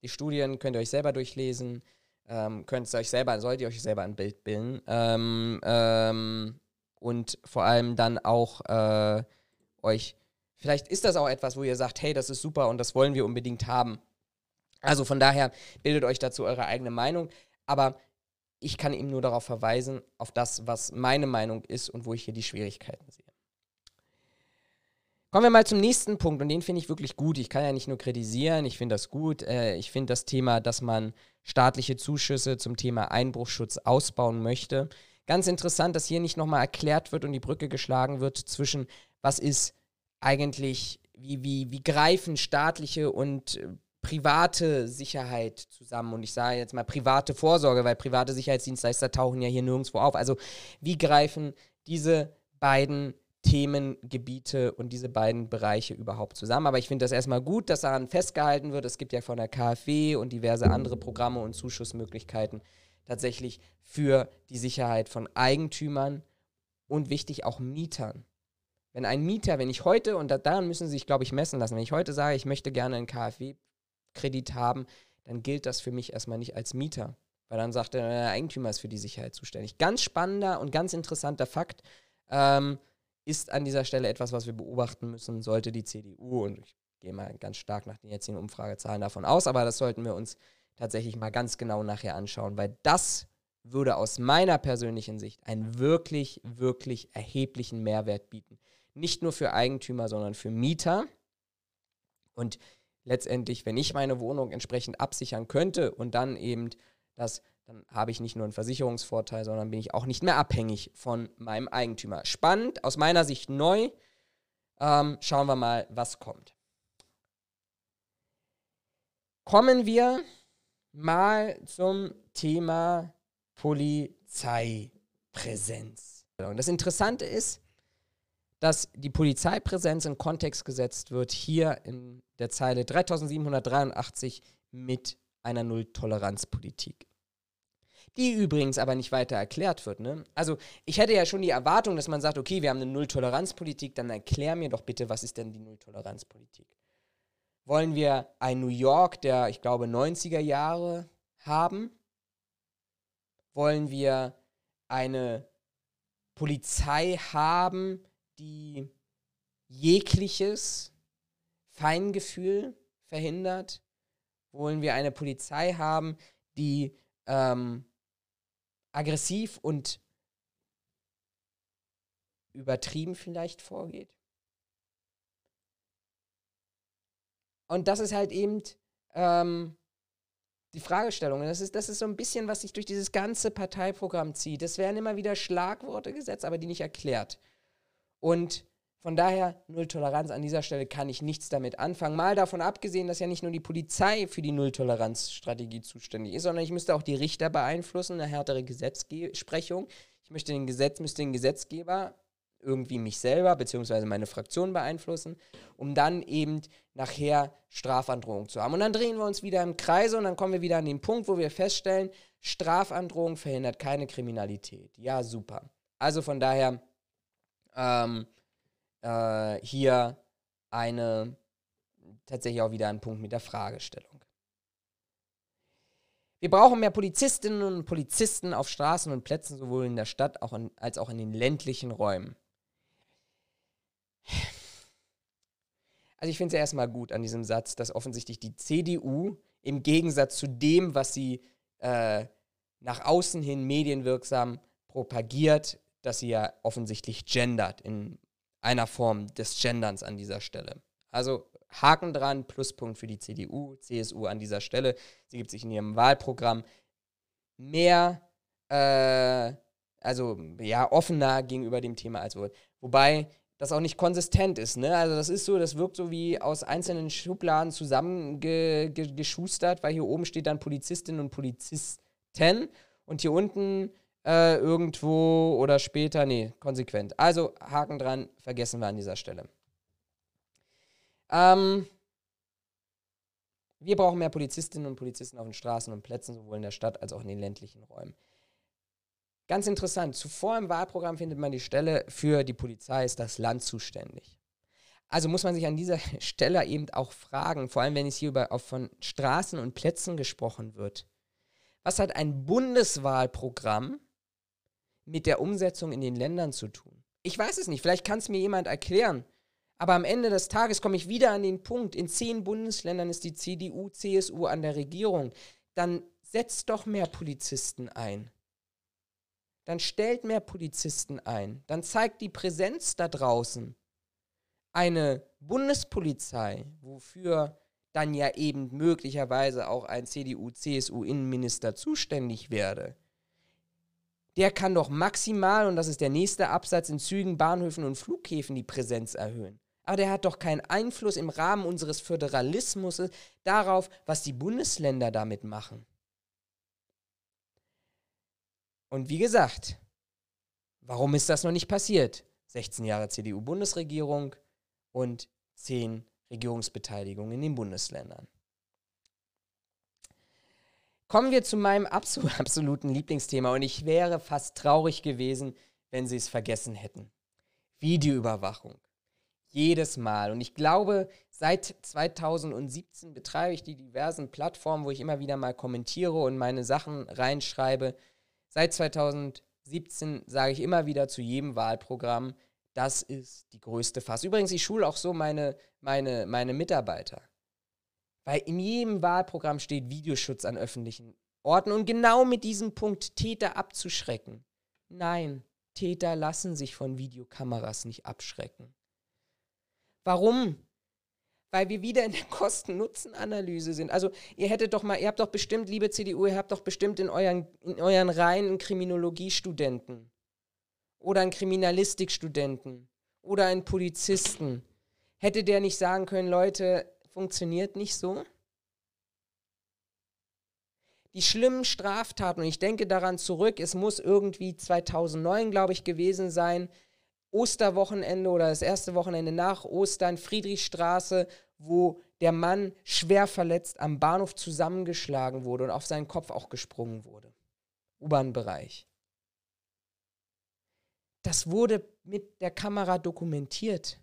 [SPEAKER 1] die Studien könnt ihr euch selber durchlesen. Ähm, könnt ihr euch selber, solltet ihr euch selber ein Bild bilden. Ähm, ähm, und vor allem dann auch äh, euch, vielleicht ist das auch etwas, wo ihr sagt, hey, das ist super und das wollen wir unbedingt haben. Also von daher bildet euch dazu eure eigene Meinung. Aber ich kann eben nur darauf verweisen, auf das, was meine Meinung ist und wo ich hier die Schwierigkeiten sehe. Kommen wir mal zum nächsten Punkt und den finde ich wirklich gut. Ich kann ja nicht nur kritisieren, ich finde das gut. Äh, ich finde das Thema, dass man staatliche Zuschüsse zum Thema Einbruchschutz ausbauen möchte. Ganz interessant, dass hier nicht nochmal erklärt wird und die Brücke geschlagen wird zwischen, was ist eigentlich, wie, wie, wie greifen staatliche und äh, private Sicherheit zusammen. Und ich sage jetzt mal private Vorsorge, weil private Sicherheitsdienstleister tauchen ja hier nirgendwo auf. Also wie greifen diese beiden Themengebiete und diese beiden Bereiche überhaupt zusammen. Aber ich finde das erstmal gut, dass daran festgehalten wird. Es gibt ja von der KfW und diverse andere Programme und Zuschussmöglichkeiten tatsächlich für die Sicherheit von Eigentümern und wichtig auch Mietern. Wenn ein Mieter, wenn ich heute, und daran müssen Sie sich, glaube ich, messen lassen, wenn ich heute sage, ich möchte gerne einen KfW Kredit haben, dann gilt das für mich erstmal nicht als Mieter. Weil dann sagt er, der Eigentümer ist für die Sicherheit zuständig. Ganz spannender und ganz interessanter Fakt ähm, ist an dieser Stelle etwas, was wir beobachten müssen, sollte die CDU, und ich gehe mal ganz stark nach den jetzigen Umfragezahlen davon aus, aber das sollten wir uns tatsächlich mal ganz genau nachher anschauen, weil das würde aus meiner persönlichen Sicht einen wirklich, wirklich erheblichen Mehrwert bieten. Nicht nur für Eigentümer, sondern für Mieter. Und letztendlich, wenn ich meine Wohnung entsprechend absichern könnte und dann eben das, dann habe ich nicht nur einen Versicherungsvorteil, sondern bin ich auch nicht mehr abhängig von meinem Eigentümer. Spannend, aus meiner Sicht neu. Ähm, schauen wir mal, was kommt. Kommen wir mal zum Thema Polizeipräsenz. Und das Interessante ist, dass die Polizeipräsenz in Kontext gesetzt wird, hier in der Zeile 3783 mit einer Nulltoleranzpolitik. Die übrigens aber nicht weiter erklärt wird. Ne? Also ich hätte ja schon die Erwartung, dass man sagt, okay, wir haben eine Nulltoleranzpolitik, dann erklär mir doch bitte, was ist denn die Nulltoleranzpolitik? Wollen wir ein New York der, ich glaube, 90er Jahre haben? Wollen wir eine Polizei haben, die jegliches Feingefühl verhindert? Wollen wir eine Polizei haben, die ähm, aggressiv und übertrieben vielleicht vorgeht? Und das ist halt eben ähm, die Fragestellung. Das ist, das ist so ein bisschen, was sich durch dieses ganze Parteiprogramm zieht. Es werden immer wieder Schlagworte gesetzt, aber die nicht erklärt. Und von daher, Nulltoleranz an dieser Stelle kann ich nichts damit anfangen. Mal davon abgesehen, dass ja nicht nur die Polizei für die Nulltoleranzstrategie zuständig ist, sondern ich müsste auch die Richter beeinflussen, eine härtere Gesetzesprechung. Ich möchte den Gesetz, müsste den Gesetzgeber irgendwie mich selber bzw. meine Fraktion beeinflussen, um dann eben nachher Strafandrohung zu haben. Und dann drehen wir uns wieder im Kreise und dann kommen wir wieder an den Punkt, wo wir feststellen, Strafandrohung verhindert keine Kriminalität. Ja, super. Also von daher ähm, äh, hier eine tatsächlich auch wieder ein Punkt mit der Fragestellung. Wir brauchen mehr Polizistinnen und Polizisten auf Straßen und Plätzen, sowohl in der Stadt auch in, als auch in den ländlichen Räumen. Also ich finde es ja erstmal gut an diesem Satz, dass offensichtlich die CDU im Gegensatz zu dem, was sie äh, nach außen hin medienwirksam propagiert, dass sie ja offensichtlich gendert in einer Form des Genderns an dieser Stelle. Also Haken dran, Pluspunkt für die CDU, CSU an dieser Stelle. Sie gibt sich in ihrem Wahlprogramm mehr, äh, also ja, offener gegenüber dem Thema als wohl. Wobei das auch nicht konsistent ist. Ne? Also das ist so, das wirkt so wie aus einzelnen Schubladen zusammengeschustert, weil hier oben steht dann Polizistin und Polizisten und hier unten äh, irgendwo oder später, nee, konsequent. Also Haken dran, vergessen wir an dieser Stelle. Ähm, wir brauchen mehr Polizistinnen und Polizisten auf den Straßen und Plätzen, sowohl in der Stadt als auch in den ländlichen Räumen. Ganz interessant, zuvor im Wahlprogramm findet man die Stelle für die Polizei, ist das Land zuständig. Also muss man sich an dieser Stelle eben auch fragen, vor allem wenn es hier über, auch von Straßen und Plätzen gesprochen wird. Was hat ein Bundeswahlprogramm mit der Umsetzung in den Ländern zu tun? Ich weiß es nicht, vielleicht kann es mir jemand erklären. Aber am Ende des Tages komme ich wieder an den Punkt, in zehn Bundesländern ist die CDU, CSU an der Regierung. Dann setzt doch mehr Polizisten ein. Dann stellt mehr Polizisten ein. Dann zeigt die Präsenz da draußen. Eine Bundespolizei, wofür dann ja eben möglicherweise auch ein CDU-CSU-Innenminister zuständig werde, der kann doch maximal, und das ist der nächste Absatz, in Zügen, Bahnhöfen und Flughäfen die Präsenz erhöhen. Aber der hat doch keinen Einfluss im Rahmen unseres Föderalismus darauf, was die Bundesländer damit machen. Und wie gesagt, warum ist das noch nicht passiert? 16 Jahre CDU-Bundesregierung und 10 Regierungsbeteiligung in den Bundesländern. Kommen wir zu meinem absoluten Lieblingsthema und ich wäre fast traurig gewesen, wenn Sie es vergessen hätten. Videoüberwachung. Jedes Mal. Und ich glaube, seit 2017 betreibe ich die diversen Plattformen, wo ich immer wieder mal kommentiere und meine Sachen reinschreibe. Seit 2017 sage ich immer wieder zu jedem Wahlprogramm, das ist die größte Fass. Übrigens, ich schule auch so meine, meine, meine Mitarbeiter. Weil in jedem Wahlprogramm steht Videoschutz an öffentlichen Orten und genau mit diesem Punkt Täter abzuschrecken. Nein, Täter lassen sich von Videokameras nicht abschrecken. Warum? Weil wir wieder in der Kosten-Nutzen-Analyse sind. Also ihr hättet doch mal, ihr habt doch bestimmt, liebe CDU, ihr habt doch bestimmt in euren, in euren Reihen einen Kriminologiestudenten oder einen Kriminalistikstudenten oder einen Polizisten. Hätte der nicht sagen können, Leute, funktioniert nicht so. Die schlimmen Straftaten, und ich denke daran zurück, es muss irgendwie 2009, glaube ich, gewesen sein, Osterwochenende oder das erste Wochenende nach Ostern, Friedrichstraße, wo der Mann schwer verletzt am Bahnhof zusammengeschlagen wurde und auf seinen Kopf auch gesprungen wurde. U-Bahn-Bereich. Das wurde mit der Kamera dokumentiert.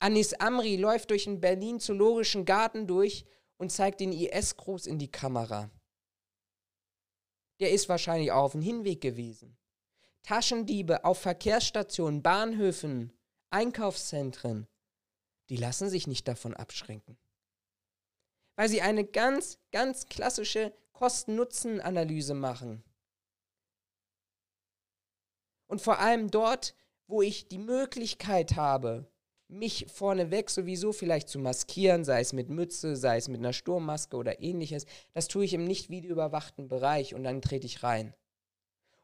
[SPEAKER 1] Anis Amri läuft durch den Berlin-Zoologischen Garten durch und zeigt den IS-Gruß in die Kamera. Der ist wahrscheinlich auch auf dem Hinweg gewesen. Taschendiebe auf Verkehrsstationen, Bahnhöfen, Einkaufszentren, die lassen sich nicht davon abschränken. Weil sie eine ganz, ganz klassische Kosten-Nutzen-Analyse machen. Und vor allem dort, wo ich die Möglichkeit habe, mich vorneweg sowieso vielleicht zu maskieren, sei es mit Mütze, sei es mit einer Sturmmaske oder ähnliches, das tue ich im nicht videoüberwachten Bereich und dann trete ich rein.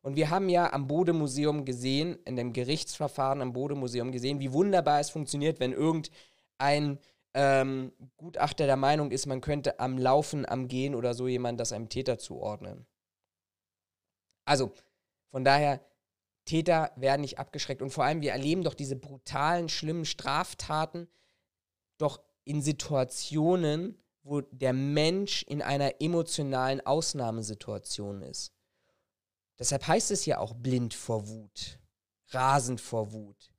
[SPEAKER 1] Und wir haben ja am Bodemuseum gesehen, in dem Gerichtsverfahren am Bodemuseum gesehen, wie wunderbar es funktioniert, wenn irgendein ähm, Gutachter der Meinung ist, man könnte am Laufen, am Gehen oder so jemand das einem Täter zuordnen. Also, von daher, Täter werden nicht abgeschreckt. Und vor allem, wir erleben doch diese brutalen, schlimmen Straftaten doch in Situationen, wo der Mensch in einer emotionalen Ausnahmesituation ist. Deshalb heißt es ja auch blind vor Wut, rasend vor Wut,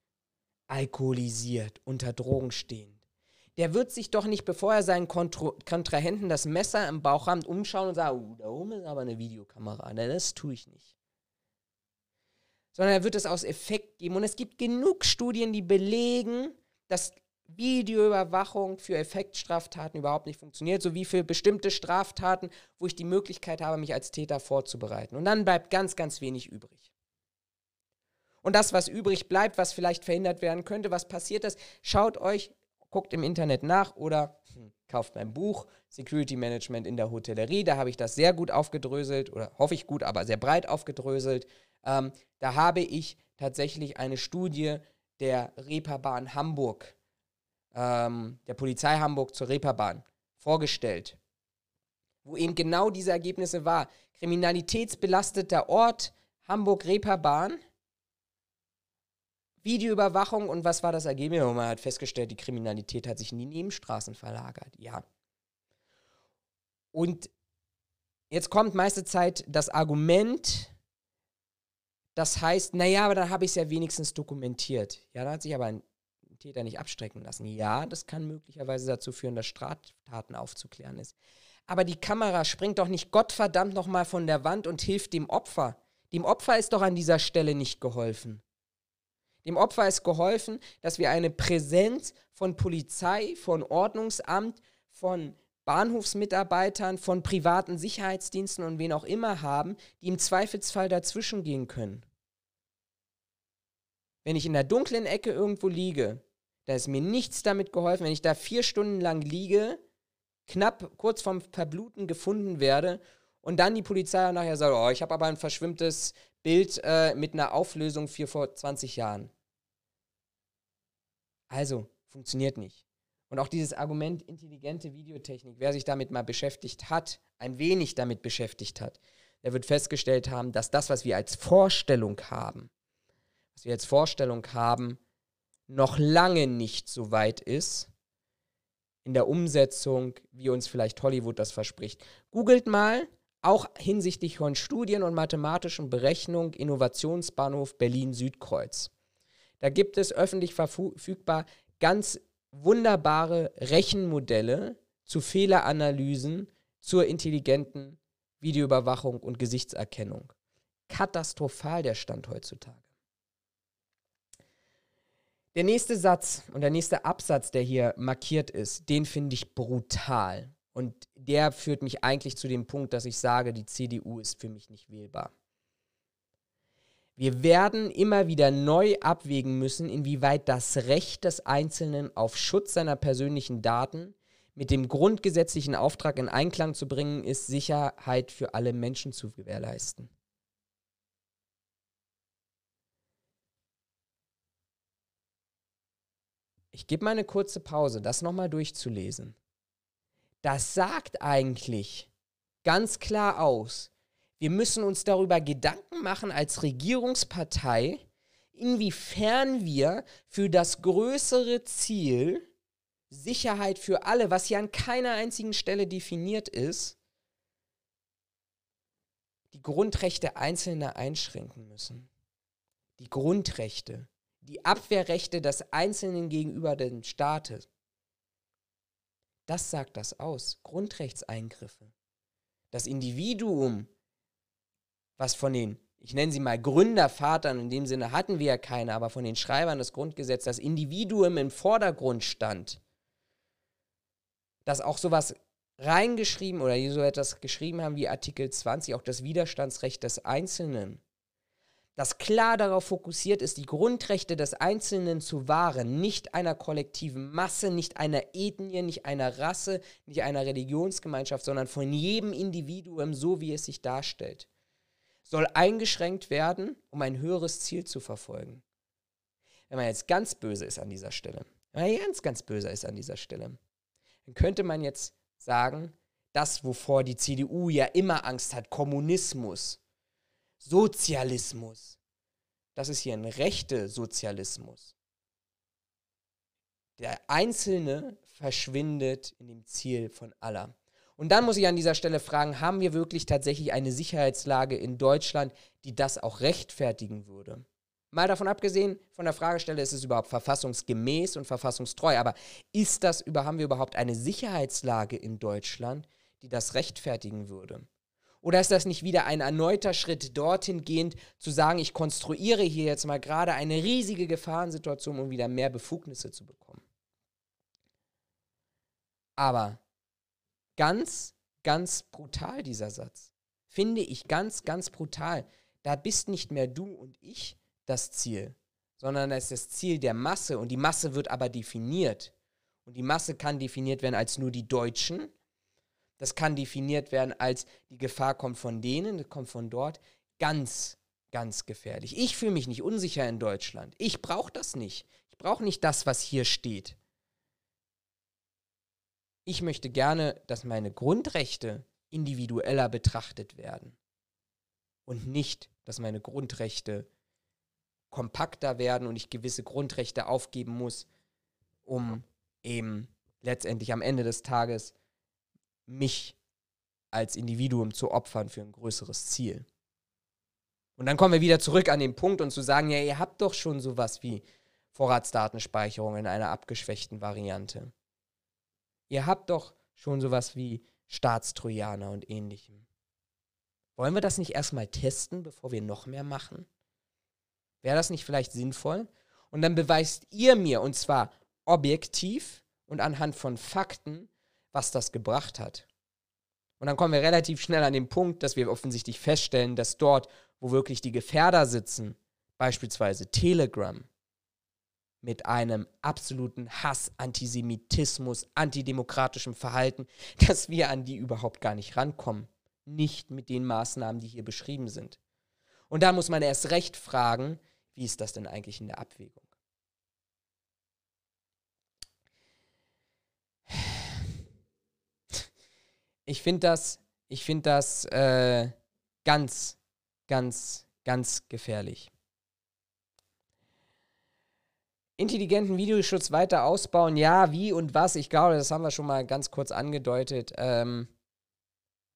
[SPEAKER 1] alkoholisiert, unter Drogen stehend. Der wird sich doch nicht, bevor er seinen Kontro Kontrahenten das Messer im Bauch rammt, umschauen und sagen, uh, da oben ist aber eine Videokamera. Nein, das tue ich nicht sondern er wird es aus Effekt geben. Und es gibt genug Studien, die belegen, dass Videoüberwachung für Effektstraftaten überhaupt nicht funktioniert, sowie für bestimmte Straftaten, wo ich die Möglichkeit habe, mich als Täter vorzubereiten. Und dann bleibt ganz, ganz wenig übrig. Und das, was übrig bleibt, was vielleicht verhindert werden könnte, was passiert ist, schaut euch, guckt im Internet nach oder hm, kauft mein Buch Security Management in der Hotellerie. Da habe ich das sehr gut aufgedröselt oder hoffe ich gut, aber sehr breit aufgedröselt. Ähm, da habe ich tatsächlich eine Studie der Reeperbahn Hamburg, ähm, der Polizei Hamburg zur Reeperbahn vorgestellt, wo eben genau diese Ergebnisse war. Kriminalitätsbelasteter Ort, Hamburg-Reeperbahn, Videoüberwachung und was war das Ergebnis? Und man hat festgestellt, die Kriminalität hat sich in die Nebenstraßen verlagert. Ja. Und jetzt kommt meiste Zeit das Argument, das heißt, naja, aber dann habe ich es ja wenigstens dokumentiert. Ja, da hat sich aber ein Täter nicht abstrecken lassen. Ja, das kann möglicherweise dazu führen, dass Straftaten aufzuklären ist. Aber die Kamera springt doch nicht Gottverdammt nochmal von der Wand und hilft dem Opfer. Dem Opfer ist doch an dieser Stelle nicht geholfen. Dem Opfer ist geholfen, dass wir eine Präsenz von Polizei, von Ordnungsamt, von Bahnhofsmitarbeitern, von privaten Sicherheitsdiensten und wen auch immer haben, die im Zweifelsfall dazwischen gehen können. Wenn ich in der dunklen Ecke irgendwo liege, da ist mir nichts damit geholfen, wenn ich da vier Stunden lang liege, knapp kurz vorm Verbluten gefunden werde und dann die Polizei nachher sagt, oh, ich habe aber ein verschwimmtes Bild äh, mit einer Auflösung für vor 20 Jahren. Also, funktioniert nicht. Und auch dieses Argument intelligente Videotechnik, wer sich damit mal beschäftigt hat, ein wenig damit beschäftigt hat, der wird festgestellt haben, dass das, was wir als Vorstellung haben, was wir als Vorstellung haben, noch lange nicht so weit ist in der Umsetzung, wie uns vielleicht Hollywood das verspricht. Googelt mal, auch hinsichtlich von Studien und mathematischen Berechnungen, Innovationsbahnhof Berlin-Südkreuz. Da gibt es öffentlich verfügbar ganz wunderbare Rechenmodelle zu Fehleranalysen, zur intelligenten Videoüberwachung und Gesichtserkennung. Katastrophal der Stand heutzutage. Der nächste Satz und der nächste Absatz, der hier markiert ist, den finde ich brutal. Und der führt mich eigentlich zu dem Punkt, dass ich sage, die CDU ist für mich nicht wählbar. Wir werden immer wieder neu abwägen müssen, inwieweit das Recht des Einzelnen auf Schutz seiner persönlichen Daten mit dem grundgesetzlichen Auftrag in Einklang zu bringen ist, Sicherheit für alle Menschen zu gewährleisten. Ich gebe mal eine kurze Pause, das nochmal durchzulesen. Das sagt eigentlich ganz klar aus, wir müssen uns darüber Gedanken machen als Regierungspartei, inwiefern wir für das größere Ziel Sicherheit für alle, was hier an keiner einzigen Stelle definiert ist, die Grundrechte Einzelner einschränken müssen. Die Grundrechte, die Abwehrrechte des Einzelnen gegenüber dem Staate. Das sagt das aus. Grundrechtseingriffe. Das Individuum was von den, ich nenne sie mal Gründervatern, in dem Sinne hatten wir ja keine, aber von den Schreibern des Grundgesetzes, das Individuum im Vordergrund stand, dass auch sowas reingeschrieben oder die so etwas geschrieben haben wie Artikel 20, auch das Widerstandsrecht des Einzelnen, das klar darauf fokussiert ist, die Grundrechte des Einzelnen zu wahren, nicht einer kollektiven Masse, nicht einer Ethnie, nicht einer Rasse, nicht einer Religionsgemeinschaft, sondern von jedem Individuum, so wie es sich darstellt soll eingeschränkt werden, um ein höheres Ziel zu verfolgen. Wenn man jetzt ganz böse ist an dieser Stelle, wenn man ganz, ganz böse ist an dieser Stelle, dann könnte man jetzt sagen, das, wovor die CDU ja immer Angst hat, Kommunismus, Sozialismus, das ist hier ein rechter Sozialismus. Der Einzelne verschwindet in dem Ziel von aller. Und dann muss ich an dieser Stelle fragen, haben wir wirklich tatsächlich eine Sicherheitslage in Deutschland, die das auch rechtfertigen würde? Mal davon abgesehen, von der Fragestelle, ist es überhaupt verfassungsgemäß und verfassungstreu, aber ist das, haben wir überhaupt eine Sicherheitslage in Deutschland, die das rechtfertigen würde? Oder ist das nicht wieder ein erneuter Schritt dorthin gehend, zu sagen, ich konstruiere hier jetzt mal gerade eine riesige Gefahrensituation, um wieder mehr Befugnisse zu bekommen? Aber Ganz, ganz brutal, dieser Satz. Finde ich ganz, ganz brutal. Da bist nicht mehr du und ich das Ziel, sondern es ist das Ziel der Masse und die Masse wird aber definiert. Und die Masse kann definiert werden als nur die Deutschen. Das kann definiert werden als die Gefahr kommt von denen, kommt von dort. Ganz, ganz gefährlich. Ich fühle mich nicht unsicher in Deutschland. Ich brauche das nicht. Ich brauche nicht das, was hier steht ich möchte gerne, dass meine Grundrechte individueller betrachtet werden und nicht, dass meine Grundrechte kompakter werden und ich gewisse Grundrechte aufgeben muss, um eben letztendlich am Ende des Tages mich als Individuum zu opfern für ein größeres Ziel. Und dann kommen wir wieder zurück an den Punkt und zu sagen, ja, ihr habt doch schon sowas wie Vorratsdatenspeicherung in einer abgeschwächten Variante. Ihr habt doch schon sowas wie Staatstrojaner und ähnlichem. Wollen wir das nicht erstmal testen, bevor wir noch mehr machen? Wäre das nicht vielleicht sinnvoll? Und dann beweist ihr mir, und zwar objektiv und anhand von Fakten, was das gebracht hat. Und dann kommen wir relativ schnell an den Punkt, dass wir offensichtlich feststellen, dass dort, wo wirklich die Gefährder sitzen, beispielsweise Telegram, mit einem absoluten Hass, Antisemitismus, antidemokratischem Verhalten, dass wir an die überhaupt gar nicht rankommen. Nicht mit den Maßnahmen, die hier beschrieben sind. Und da muss man erst recht fragen, wie ist das denn eigentlich in der Abwägung? Ich finde das, ich finde das äh, ganz, ganz, ganz gefährlich intelligenten Videoschutz weiter ausbauen. Ja, wie und was? Ich glaube, das haben wir schon mal ganz kurz angedeutet. Ähm,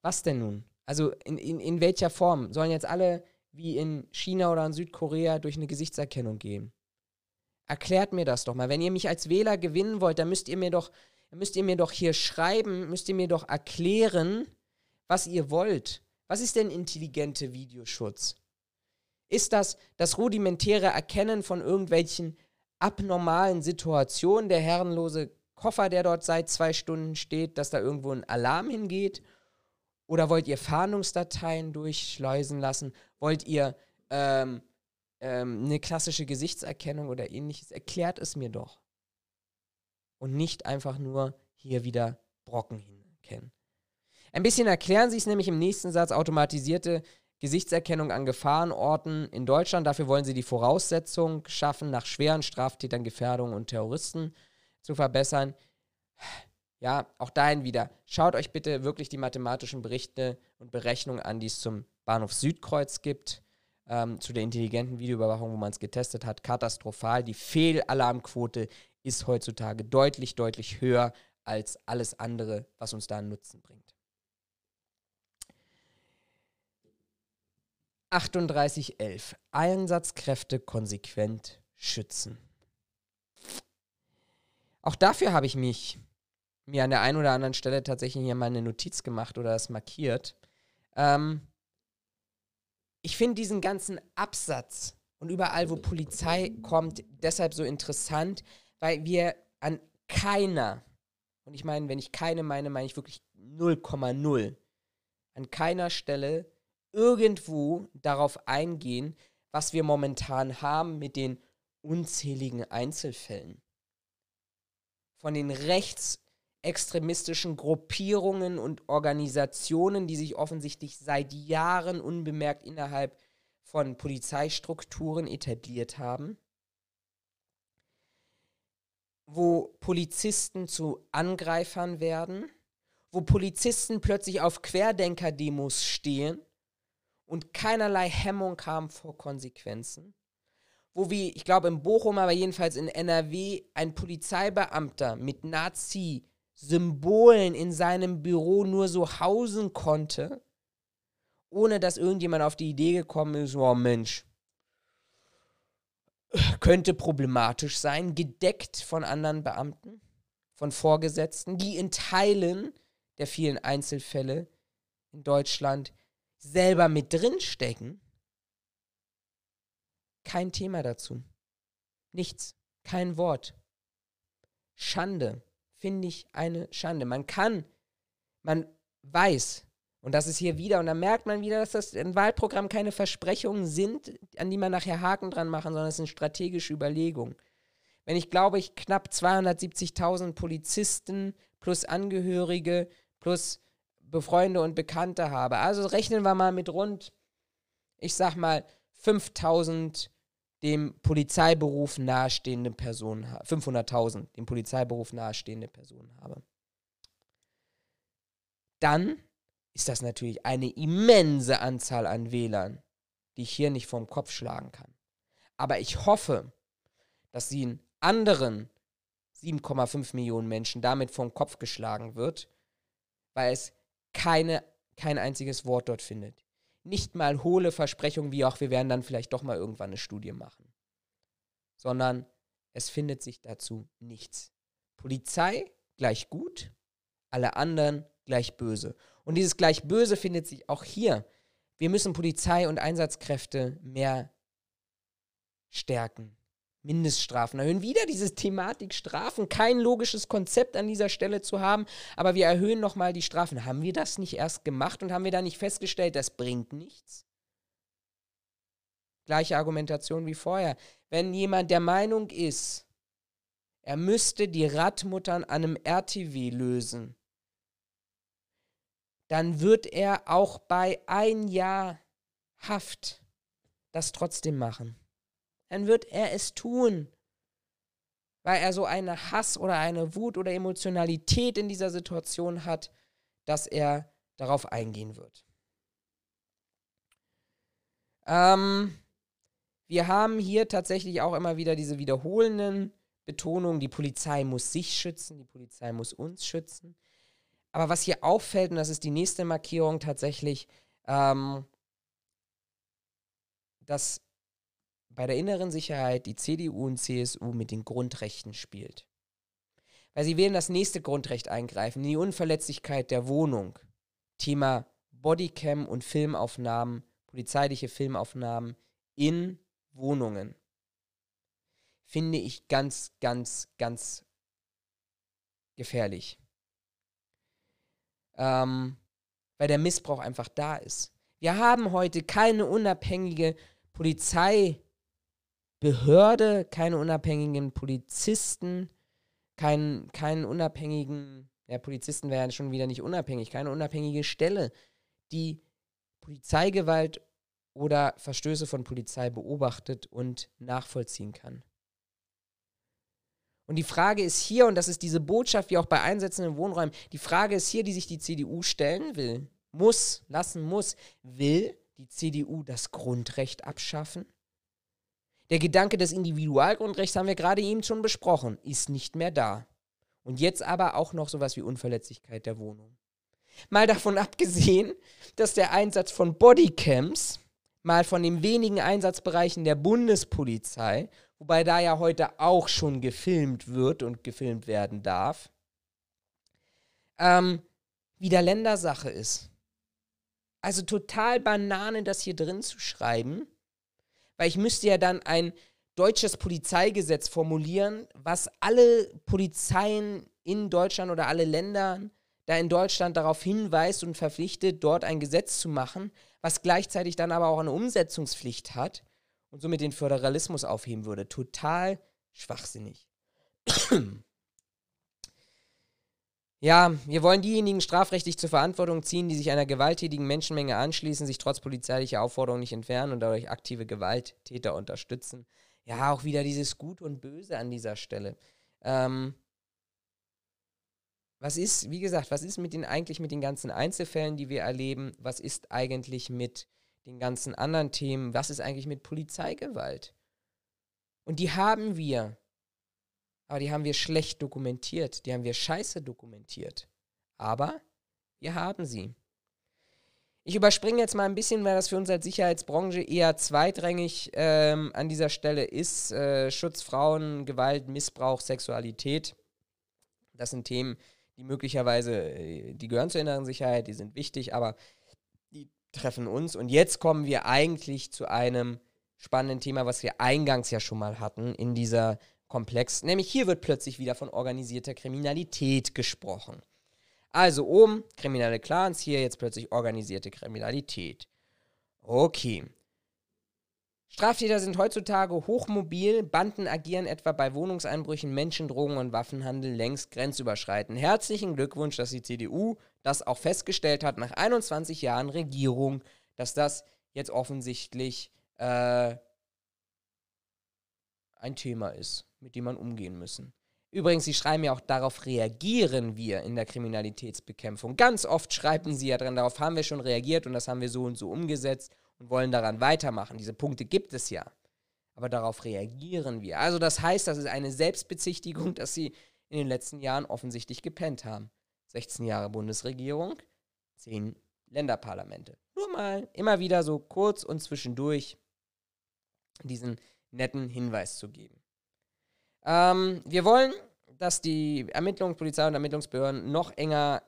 [SPEAKER 1] was denn nun? Also in, in, in welcher Form? Sollen jetzt alle wie in China oder in Südkorea durch eine Gesichtserkennung gehen? Erklärt mir das doch mal. Wenn ihr mich als Wähler gewinnen wollt, dann müsst ihr mir doch, müsst ihr mir doch hier schreiben, müsst ihr mir doch erklären, was ihr wollt. Was ist denn intelligente Videoschutz? Ist das das rudimentäre Erkennen von irgendwelchen abnormalen Situation, der herrenlose Koffer, der dort seit zwei Stunden steht, dass da irgendwo ein Alarm hingeht? Oder wollt ihr Fahndungsdateien durchschleusen lassen? Wollt ihr ähm, ähm, eine klassische Gesichtserkennung oder ähnliches? Erklärt es mir doch. Und nicht einfach nur hier wieder Brocken hinkennen. Ein bisschen erklären Sie es nämlich im nächsten Satz automatisierte Gesichtserkennung an Gefahrenorten in Deutschland. Dafür wollen sie die Voraussetzung schaffen, nach schweren Straftätern, Gefährdungen und Terroristen zu verbessern. Ja, auch dahin wieder. Schaut euch bitte wirklich die mathematischen Berichte und Berechnungen an, die es zum Bahnhof Südkreuz gibt, ähm, zu der intelligenten Videoüberwachung, wo man es getestet hat. Katastrophal. Die Fehlalarmquote ist heutzutage deutlich, deutlich höher als alles andere, was uns da einen Nutzen bringt. 3811. Einsatzkräfte konsequent schützen. Auch dafür habe ich mich mir an der einen oder anderen Stelle tatsächlich hier mal eine Notiz gemacht oder das markiert. Ähm, ich finde diesen ganzen Absatz und überall, wo Polizei kommt, deshalb so interessant, weil wir an keiner, und ich meine, wenn ich keine meine, meine ich wirklich 0,0, an keiner Stelle irgendwo darauf eingehen, was wir momentan haben mit den unzähligen Einzelfällen. Von den rechtsextremistischen Gruppierungen und Organisationen, die sich offensichtlich seit Jahren unbemerkt innerhalb von Polizeistrukturen etabliert haben, wo Polizisten zu Angreifern werden, wo Polizisten plötzlich auf Querdenker-Demos stehen und keinerlei Hemmung haben vor Konsequenzen. Wo wie, ich glaube in Bochum, aber jedenfalls in NRW, ein Polizeibeamter mit Nazi-Symbolen in seinem Büro nur so hausen konnte, ohne dass irgendjemand auf die Idee gekommen ist, oh Mensch, könnte problematisch sein, gedeckt von anderen Beamten, von Vorgesetzten, die in Teilen der vielen Einzelfälle in Deutschland selber mit drin stecken, kein Thema dazu. Nichts, kein Wort. Schande, finde ich eine Schande. Man kann, man weiß, und das ist hier wieder, und dann merkt man wieder, dass das ein Wahlprogramm keine Versprechungen sind, an die man nachher Haken dran machen, sondern es sind strategische Überlegungen. Wenn ich glaube, ich knapp 270.000 Polizisten plus Angehörige plus Befreunde und Bekannte habe. Also rechnen wir mal mit rund, ich sag mal, 5000 dem Polizeiberuf nahestehende Personen, 500.000 dem Polizeiberuf nahestehende Personen habe. Dann ist das natürlich eine immense Anzahl an Wählern, die ich hier nicht vom Kopf schlagen kann. Aber ich hoffe, dass sie in anderen 7,5 Millionen Menschen damit vom Kopf geschlagen wird, weil es keine, kein einziges Wort dort findet. Nicht mal hohle Versprechungen wie auch, wir werden dann vielleicht doch mal irgendwann eine Studie machen. Sondern es findet sich dazu nichts. Polizei gleich gut, alle anderen gleich böse. Und dieses gleich böse findet sich auch hier. Wir müssen Polizei und Einsatzkräfte mehr stärken. Mindeststrafen erhöhen. Wieder diese Thematik Strafen, kein logisches Konzept an dieser Stelle zu haben, aber wir erhöhen nochmal die Strafen. Haben wir das nicht erst gemacht und haben wir da nicht festgestellt, das bringt nichts? Gleiche Argumentation wie vorher. Wenn jemand der Meinung ist, er müsste die Radmuttern an einem RTW lösen, dann wird er auch bei ein Jahr Haft das trotzdem machen dann wird er es tun. Weil er so eine Hass oder eine Wut oder Emotionalität in dieser Situation hat, dass er darauf eingehen wird. Ähm, wir haben hier tatsächlich auch immer wieder diese wiederholenden Betonungen, die Polizei muss sich schützen, die Polizei muss uns schützen. Aber was hier auffällt, und das ist die nächste Markierung tatsächlich, ähm, dass bei der inneren Sicherheit die CDU und CSU mit den Grundrechten spielt. Weil sie werden das nächste Grundrecht eingreifen, die Unverletzlichkeit der Wohnung. Thema Bodycam und Filmaufnahmen, polizeiliche Filmaufnahmen in Wohnungen. Finde ich ganz, ganz, ganz gefährlich. Ähm, weil der Missbrauch einfach da ist. Wir haben heute keine unabhängige Polizei Behörde, keine unabhängigen Polizisten, keinen, keinen unabhängigen, ja, Polizisten wären schon wieder nicht unabhängig, keine unabhängige Stelle, die Polizeigewalt oder Verstöße von Polizei beobachtet und nachvollziehen kann. Und die Frage ist hier, und das ist diese Botschaft wie auch bei Einsätzen in Wohnräumen, die Frage ist hier, die sich die CDU stellen will, muss, lassen muss, will die CDU das Grundrecht abschaffen? Der Gedanke des Individualgrundrechts haben wir gerade eben schon besprochen, ist nicht mehr da. Und jetzt aber auch noch sowas wie Unverletzlichkeit der Wohnung. Mal davon abgesehen, dass der Einsatz von Bodycams mal von den wenigen Einsatzbereichen der Bundespolizei, wobei da ja heute auch schon gefilmt wird und gefilmt werden darf, ähm, wieder Ländersache ist. Also total Banane, das hier drin zu schreiben weil ich müsste ja dann ein deutsches Polizeigesetz formulieren, was alle Polizeien in Deutschland oder alle Länder da in Deutschland darauf hinweist und verpflichtet, dort ein Gesetz zu machen, was gleichzeitig dann aber auch eine Umsetzungspflicht hat und somit den Föderalismus aufheben würde. Total schwachsinnig. Ja, wir wollen diejenigen strafrechtlich zur Verantwortung ziehen, die sich einer gewalttätigen Menschenmenge anschließen, sich trotz polizeilicher Aufforderung nicht entfernen und dadurch aktive Gewalttäter unterstützen. Ja, auch wieder dieses Gut und Böse an dieser Stelle. Ähm, was ist, wie gesagt, was ist mit den eigentlich mit den ganzen Einzelfällen, die wir erleben? Was ist eigentlich mit den ganzen anderen Themen? Was ist eigentlich mit Polizeigewalt? Und die haben wir aber die haben wir schlecht dokumentiert, die haben wir scheiße dokumentiert. Aber wir haben sie. Ich überspringe jetzt mal ein bisschen, weil das für uns als Sicherheitsbranche eher zweitrangig ähm, an dieser Stelle ist. Äh, Schutz Frauen, Gewalt, Missbrauch, Sexualität. Das sind Themen, die möglicherweise, äh, die gehören zur inneren Sicherheit, die sind wichtig, aber die treffen uns. Und jetzt kommen wir eigentlich zu einem spannenden Thema, was wir eingangs ja schon mal hatten in dieser komplex. Nämlich hier wird plötzlich wieder von organisierter Kriminalität gesprochen. Also oben kriminelle Clans, hier jetzt plötzlich organisierte Kriminalität. Okay. Straftäter sind heutzutage hochmobil, Banden agieren etwa bei Wohnungseinbrüchen, Menschendrogen und Waffenhandel längst grenzüberschreitend. Herzlichen Glückwunsch, dass die CDU das auch festgestellt hat nach 21 Jahren Regierung, dass das jetzt offensichtlich äh, ein Thema ist mit dem man umgehen müssen. Übrigens, Sie schreiben ja auch, darauf reagieren wir in der Kriminalitätsbekämpfung. Ganz oft schreiben Sie ja dran, darauf haben wir schon reagiert und das haben wir so und so umgesetzt und wollen daran weitermachen. Diese Punkte gibt es ja. Aber darauf reagieren wir. Also das heißt, das ist eine Selbstbezichtigung, dass Sie in den letzten Jahren offensichtlich gepennt haben. 16 Jahre Bundesregierung, 10 Länderparlamente. Nur mal immer wieder so kurz und zwischendurch diesen netten Hinweis zu geben. Ähm, wir wollen, dass die Ermittlungen, Polizei und Ermittlungsbehörden noch enger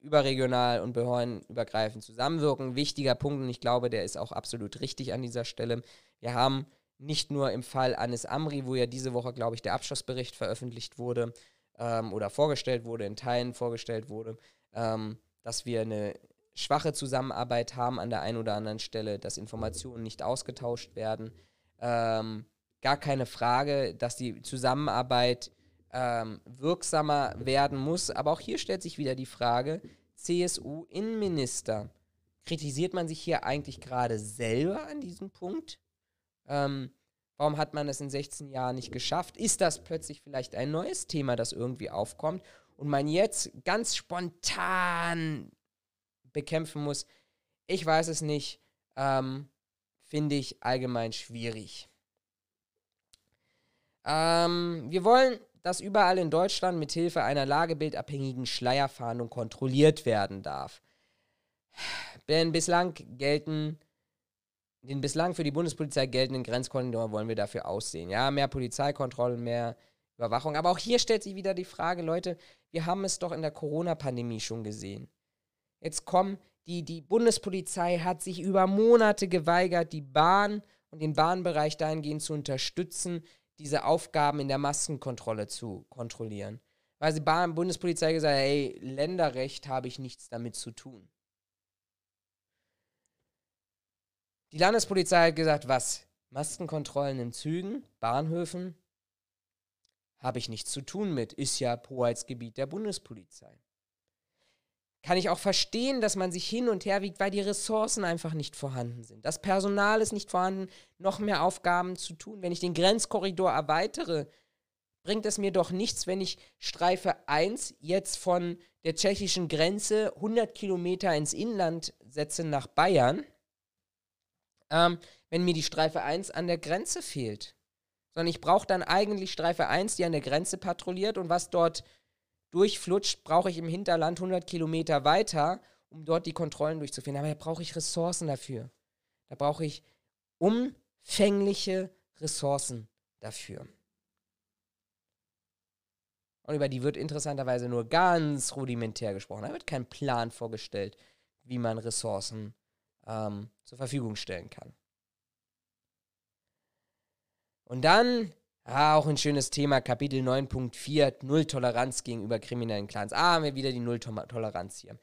[SPEAKER 1] überregional und behördenübergreifend zusammenwirken. Wichtiger Punkt, und ich glaube, der ist auch absolut richtig an dieser Stelle. Wir haben nicht nur im Fall Anis Amri, wo ja diese Woche, glaube ich, der Abschlussbericht veröffentlicht wurde ähm, oder vorgestellt wurde, in Teilen vorgestellt wurde, ähm, dass wir eine schwache Zusammenarbeit haben an der einen oder anderen Stelle, dass Informationen nicht ausgetauscht werden. Ähm, gar keine Frage, dass die Zusammenarbeit ähm, wirksamer werden muss. Aber auch hier stellt sich wieder die Frage, CSU-Innenminister, kritisiert man sich hier eigentlich gerade selber an diesem Punkt? Ähm, warum hat man es in 16 Jahren nicht geschafft? Ist das plötzlich vielleicht ein neues Thema, das irgendwie aufkommt und man jetzt ganz spontan bekämpfen muss? Ich weiß es nicht. Ähm, Finde ich allgemein schwierig. Ähm, wir wollen, dass überall in Deutschland mit Hilfe einer lagebildabhängigen Schleierfahndung kontrolliert werden darf. Denn bislang gelten den bislang für die Bundespolizei geltenden Grenzkorridor wollen wir dafür aussehen. Ja, mehr Polizeikontrolle, mehr Überwachung. Aber auch hier stellt sich wieder die Frage, Leute, wir haben es doch in der Corona-Pandemie schon gesehen. Jetzt kommen, die, die Bundespolizei hat sich über Monate geweigert, die Bahn und den Bahnbereich dahingehend zu unterstützen, diese Aufgaben in der Maskenkontrolle zu kontrollieren. Weil die Bahn, Bundespolizei gesagt hat, hey, Länderrecht habe ich nichts damit zu tun. Die Landespolizei hat gesagt, was? Maskenkontrollen in Zügen, Bahnhöfen? Habe ich nichts zu tun mit, ist ja Hoheitsgebiet der Bundespolizei. Kann ich auch verstehen, dass man sich hin und her wiegt, weil die Ressourcen einfach nicht vorhanden sind. Das Personal ist nicht vorhanden, noch mehr Aufgaben zu tun. Wenn ich den Grenzkorridor erweitere, bringt es mir doch nichts, wenn ich Streife 1 jetzt von der tschechischen Grenze 100 Kilometer ins Inland setze nach Bayern ähm, wenn mir die Streife 1 an der Grenze fehlt. Sondern ich brauche dann eigentlich Streife 1, die an der Grenze patrouilliert und was dort durchflutscht, brauche ich im Hinterland 100 Kilometer weiter, um dort die Kontrollen durchzuführen. Aber da brauche ich Ressourcen dafür. Da brauche ich umfängliche Ressourcen dafür. Und über die wird interessanterweise nur ganz rudimentär gesprochen. Da wird kein Plan vorgestellt, wie man Ressourcen ähm, zur Verfügung stellen kann. Und dann, ah, auch ein schönes Thema, Kapitel 9.4, Null-Toleranz gegenüber kriminellen Clans. Ah, haben wir wieder die Null-Toleranz hier.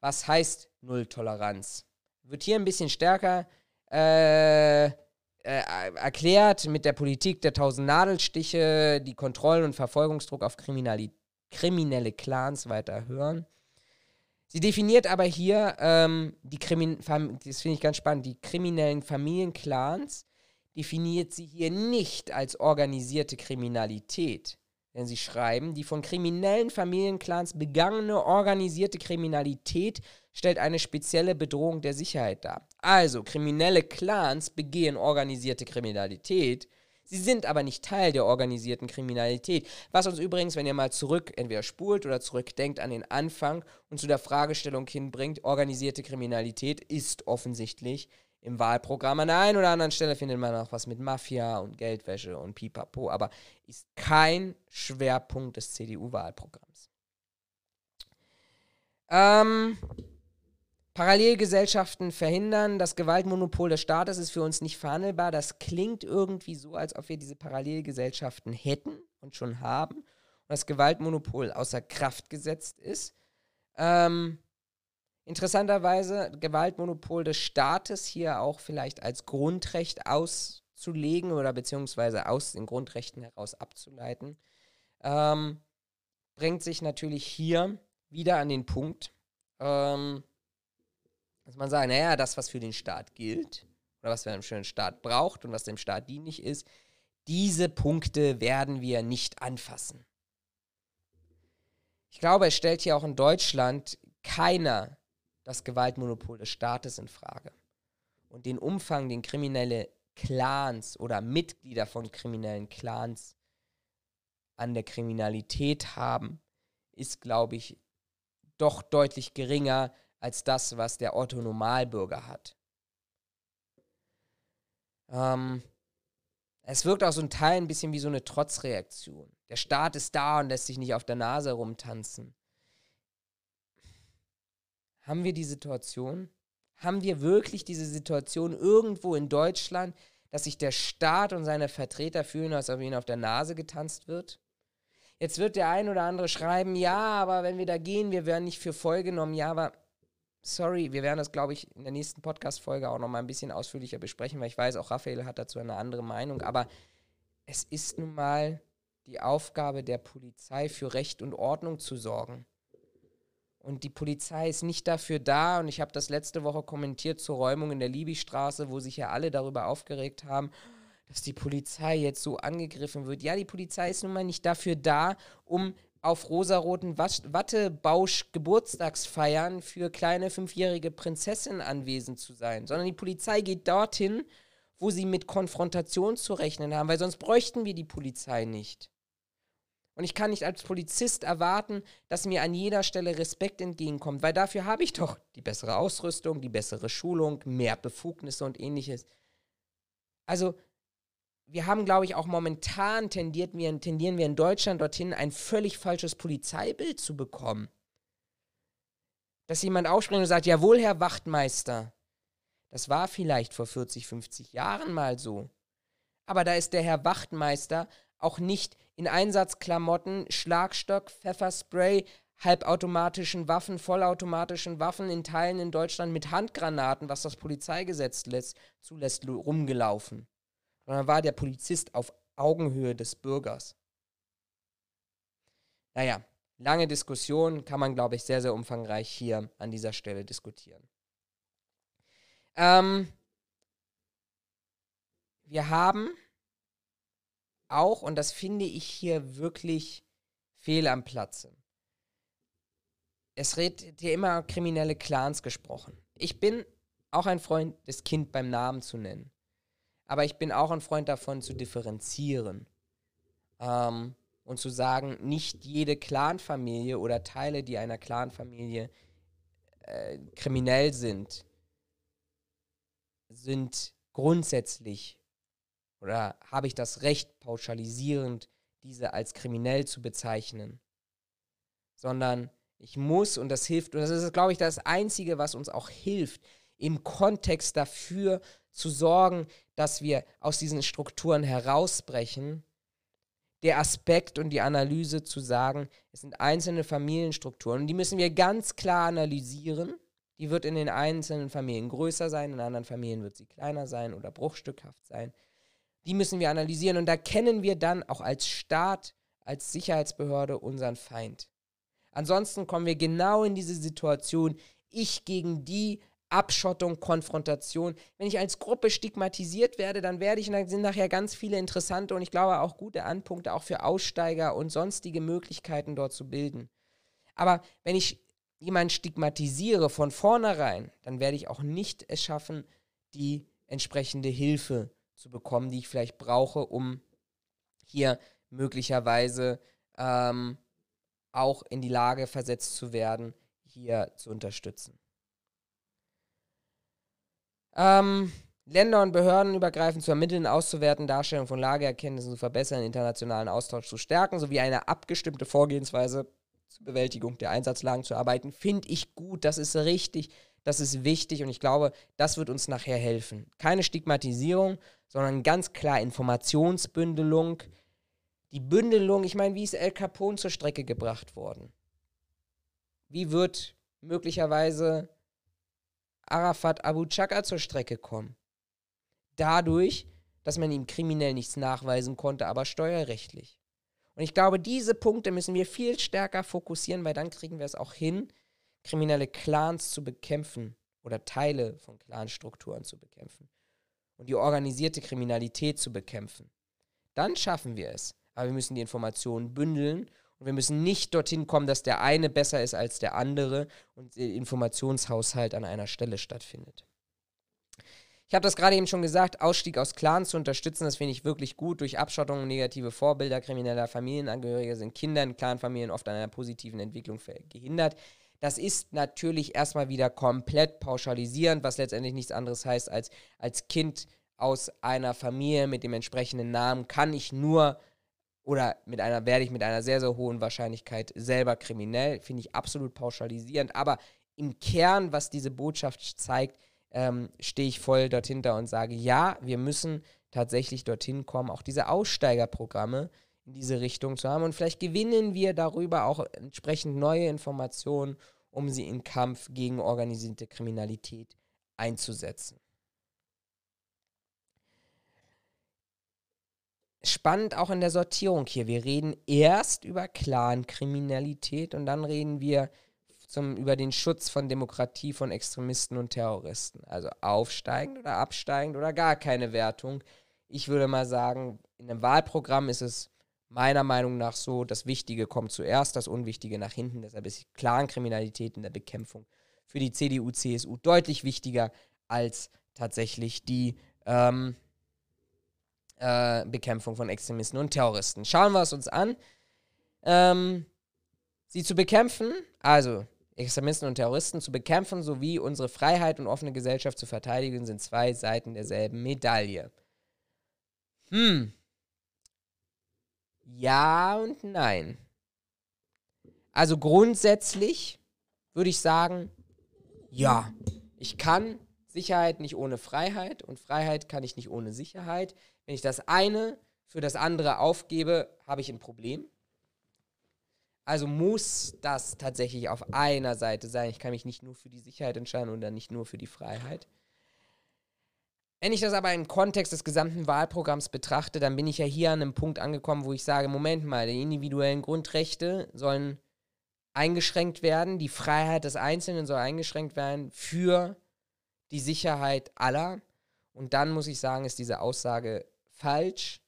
[SPEAKER 1] Was heißt Null-Toleranz? Wird hier ein bisschen stärker äh, äh, erklärt mit der Politik der tausend Nadelstiche, die Kontrollen und Verfolgungsdruck auf kriminelle Clans weiter hören. Sie definiert aber hier ähm, die Krimin das finde ich ganz spannend, die kriminellen Familienclans definiert sie hier nicht als organisierte Kriminalität. Denn sie schreiben, die von kriminellen Familienclans begangene organisierte Kriminalität stellt eine spezielle Bedrohung der Sicherheit dar. Also, kriminelle Clans begehen organisierte Kriminalität, Sie sind aber nicht Teil der organisierten Kriminalität. Was uns übrigens, wenn ihr mal zurück, entweder spult oder zurückdenkt an den Anfang und zu der Fragestellung hinbringt, organisierte Kriminalität ist offensichtlich im Wahlprogramm. An der einen oder anderen Stelle findet man auch was mit Mafia und Geldwäsche und Pipapo, aber ist kein Schwerpunkt des CDU-Wahlprogramms. Ähm, Parallelgesellschaften verhindern, das Gewaltmonopol des Staates ist für uns nicht verhandelbar. Das klingt irgendwie so, als ob wir diese Parallelgesellschaften hätten und schon haben und das Gewaltmonopol außer Kraft gesetzt ist. Ähm, interessanterweise Gewaltmonopol des Staates hier auch vielleicht als Grundrecht auszulegen oder beziehungsweise aus den Grundrechten heraus abzuleiten, ähm, bringt sich natürlich hier wieder an den Punkt, ähm, dass man sagt, naja, das, was für den Staat gilt, oder was für einen Staat braucht und was dem Staat dienlich ist, diese Punkte werden wir nicht anfassen. Ich glaube, es stellt hier auch in Deutschland keiner das Gewaltmonopol des Staates in Frage. Und den Umfang, den kriminelle Clans oder Mitglieder von kriminellen Clans an der Kriminalität haben, ist, glaube ich, doch deutlich geringer als das, was der Otto Normalbürger hat. Ähm, es wirkt auch so ein Teil ein bisschen wie so eine Trotzreaktion. Der Staat ist da und lässt sich nicht auf der Nase rumtanzen. Haben wir die Situation? Haben wir wirklich diese Situation irgendwo in Deutschland, dass sich der Staat und seine Vertreter fühlen, als ob ihnen auf der Nase getanzt wird? Jetzt wird der ein oder andere schreiben, ja, aber wenn wir da gehen, wir werden nicht für voll genommen. Ja, aber sorry, wir werden das, glaube ich, in der nächsten Podcast-Folge auch nochmal ein bisschen ausführlicher besprechen, weil ich weiß, auch Raphael hat dazu eine andere Meinung. Aber es ist nun mal die Aufgabe der Polizei, für Recht und Ordnung zu sorgen. Und die Polizei ist nicht dafür da, und ich habe das letzte Woche kommentiert zur Räumung in der Libystraße, wo sich ja alle darüber aufgeregt haben, dass die Polizei jetzt so angegriffen wird. Ja, die Polizei ist nun mal nicht dafür da, um auf rosaroten Wattebausch-Geburtstagsfeiern für kleine fünfjährige Prinzessinnen anwesend zu sein, sondern die Polizei geht dorthin, wo sie mit Konfrontation zu rechnen haben, weil sonst bräuchten wir die Polizei nicht. Und ich kann nicht als Polizist erwarten, dass mir an jeder Stelle Respekt entgegenkommt, weil dafür habe ich doch die bessere Ausrüstung, die bessere Schulung, mehr Befugnisse und ähnliches. Also wir haben, glaube ich, auch momentan tendiert wir, tendieren wir in Deutschland dorthin, ein völlig falsches Polizeibild zu bekommen. Dass jemand aufspringt und sagt, jawohl, Herr Wachtmeister. Das war vielleicht vor 40, 50 Jahren mal so. Aber da ist der Herr Wachtmeister auch nicht in Einsatzklamotten, Schlagstock, Pfefferspray, halbautomatischen Waffen, vollautomatischen Waffen in Teilen in Deutschland mit Handgranaten, was das Polizeigesetz lässt, zulässt, rumgelaufen sondern war der Polizist auf Augenhöhe des Bürgers. Naja, lange Diskussion kann man, glaube ich, sehr, sehr umfangreich hier an dieser Stelle diskutieren. Ähm, wir haben auch, und das finde ich hier wirklich fehl am Platze, es redet hier immer kriminelle Clans gesprochen. Ich bin auch ein Freund, das Kind beim Namen zu nennen. Aber ich bin auch ein Freund davon, zu differenzieren. Ähm, und zu sagen, nicht jede Clanfamilie oder Teile, die einer Clanfamilie äh, kriminell sind, sind grundsätzlich oder habe ich das Recht, pauschalisierend diese als kriminell zu bezeichnen, sondern ich muss, und das hilft, und das ist, glaube ich, das Einzige, was uns auch hilft, im Kontext dafür zu sorgen, dass wir aus diesen Strukturen herausbrechen, der Aspekt und die Analyse zu sagen, es sind einzelne Familienstrukturen und die müssen wir ganz klar analysieren. Die wird in den einzelnen Familien größer sein, in anderen Familien wird sie kleiner sein oder bruchstückhaft sein. Die müssen wir analysieren und da kennen wir dann auch als Staat, als Sicherheitsbehörde unseren Feind. Ansonsten kommen wir genau in diese Situation, ich gegen die, Abschottung, Konfrontation. Wenn ich als Gruppe stigmatisiert werde, dann werde ich, und dann sind nachher ganz viele interessante und ich glaube auch gute Anpunkte auch für Aussteiger und sonstige Möglichkeiten dort zu bilden. Aber wenn ich jemanden stigmatisiere von vornherein, dann werde ich auch nicht es schaffen, die entsprechende Hilfe zu bekommen, die ich vielleicht brauche, um hier möglicherweise ähm, auch in die Lage versetzt zu werden, hier zu unterstützen. Ähm, Länder- und Behörden übergreifend zu ermitteln, auszuwerten, Darstellung von Lageerkenntnissen zu verbessern, internationalen Austausch zu stärken, sowie eine abgestimmte Vorgehensweise zur Bewältigung der Einsatzlagen zu arbeiten, finde ich gut. Das ist richtig, das ist wichtig und ich glaube, das wird uns nachher helfen. Keine Stigmatisierung, sondern ganz klar Informationsbündelung. Die Bündelung, ich meine, wie ist El Capone zur Strecke gebracht worden? Wie wird möglicherweise Arafat Abu Chaka zur Strecke kommen. Dadurch, dass man ihm kriminell nichts nachweisen konnte, aber steuerrechtlich. Und ich glaube, diese Punkte müssen wir viel stärker fokussieren, weil dann kriegen wir es auch hin, kriminelle Clans zu bekämpfen oder Teile von Clanstrukturen zu bekämpfen und die organisierte Kriminalität zu bekämpfen. Dann schaffen wir es. Aber wir müssen die Informationen bündeln und wir müssen nicht dorthin kommen, dass der eine besser ist als der andere und der Informationshaushalt an einer Stelle stattfindet. Ich habe das gerade eben schon gesagt, Ausstieg aus Clans zu unterstützen, das finde ich wirklich gut. Durch Abschottung und negative Vorbilder krimineller Familienangehöriger sind Kinder in Clanfamilien oft an einer positiven Entwicklung gehindert. Das ist natürlich erstmal wieder komplett pauschalisierend, was letztendlich nichts anderes heißt, als als Kind aus einer Familie mit dem entsprechenden Namen kann ich nur oder mit einer, werde ich mit einer sehr, sehr hohen Wahrscheinlichkeit selber kriminell. Finde ich absolut pauschalisierend. Aber im Kern, was diese Botschaft zeigt, ähm, stehe ich voll dort hinter und sage, ja, wir müssen tatsächlich dorthin kommen, auch diese Aussteigerprogramme in diese Richtung zu haben. Und vielleicht gewinnen wir darüber auch entsprechend neue Informationen, um sie im Kampf gegen organisierte Kriminalität einzusetzen. Spannend auch in der Sortierung hier. Wir reden erst über Clankriminalität und dann reden wir zum, über den Schutz von Demokratie von Extremisten und Terroristen. Also aufsteigend oder absteigend oder gar keine Wertung. Ich würde mal sagen, in einem Wahlprogramm ist es meiner Meinung nach so, das Wichtige kommt zuerst, das Unwichtige nach hinten. Deshalb ist Clankriminalität in der Bekämpfung für die CDU, CSU deutlich wichtiger als tatsächlich die ähm, äh, Bekämpfung von Extremisten und Terroristen. Schauen wir es uns an. Ähm, sie zu bekämpfen, also Extremisten und Terroristen zu bekämpfen sowie unsere Freiheit und offene Gesellschaft zu verteidigen, sind zwei Seiten derselben Medaille. Hm. Ja und nein. Also grundsätzlich würde ich sagen, ja, ich kann Sicherheit nicht ohne Freiheit und Freiheit kann ich nicht ohne Sicherheit. Wenn ich das eine für das andere aufgebe, habe ich ein Problem. Also muss das tatsächlich auf einer Seite sein. Ich kann mich nicht nur für die Sicherheit entscheiden oder nicht nur für die Freiheit. Wenn ich das aber im Kontext des gesamten Wahlprogramms betrachte, dann bin ich ja hier an einem Punkt angekommen, wo ich sage, Moment mal, die individuellen Grundrechte sollen eingeschränkt werden, die Freiheit des Einzelnen soll eingeschränkt werden für die Sicherheit aller. Und dann muss ich sagen, ist diese Aussage falsch,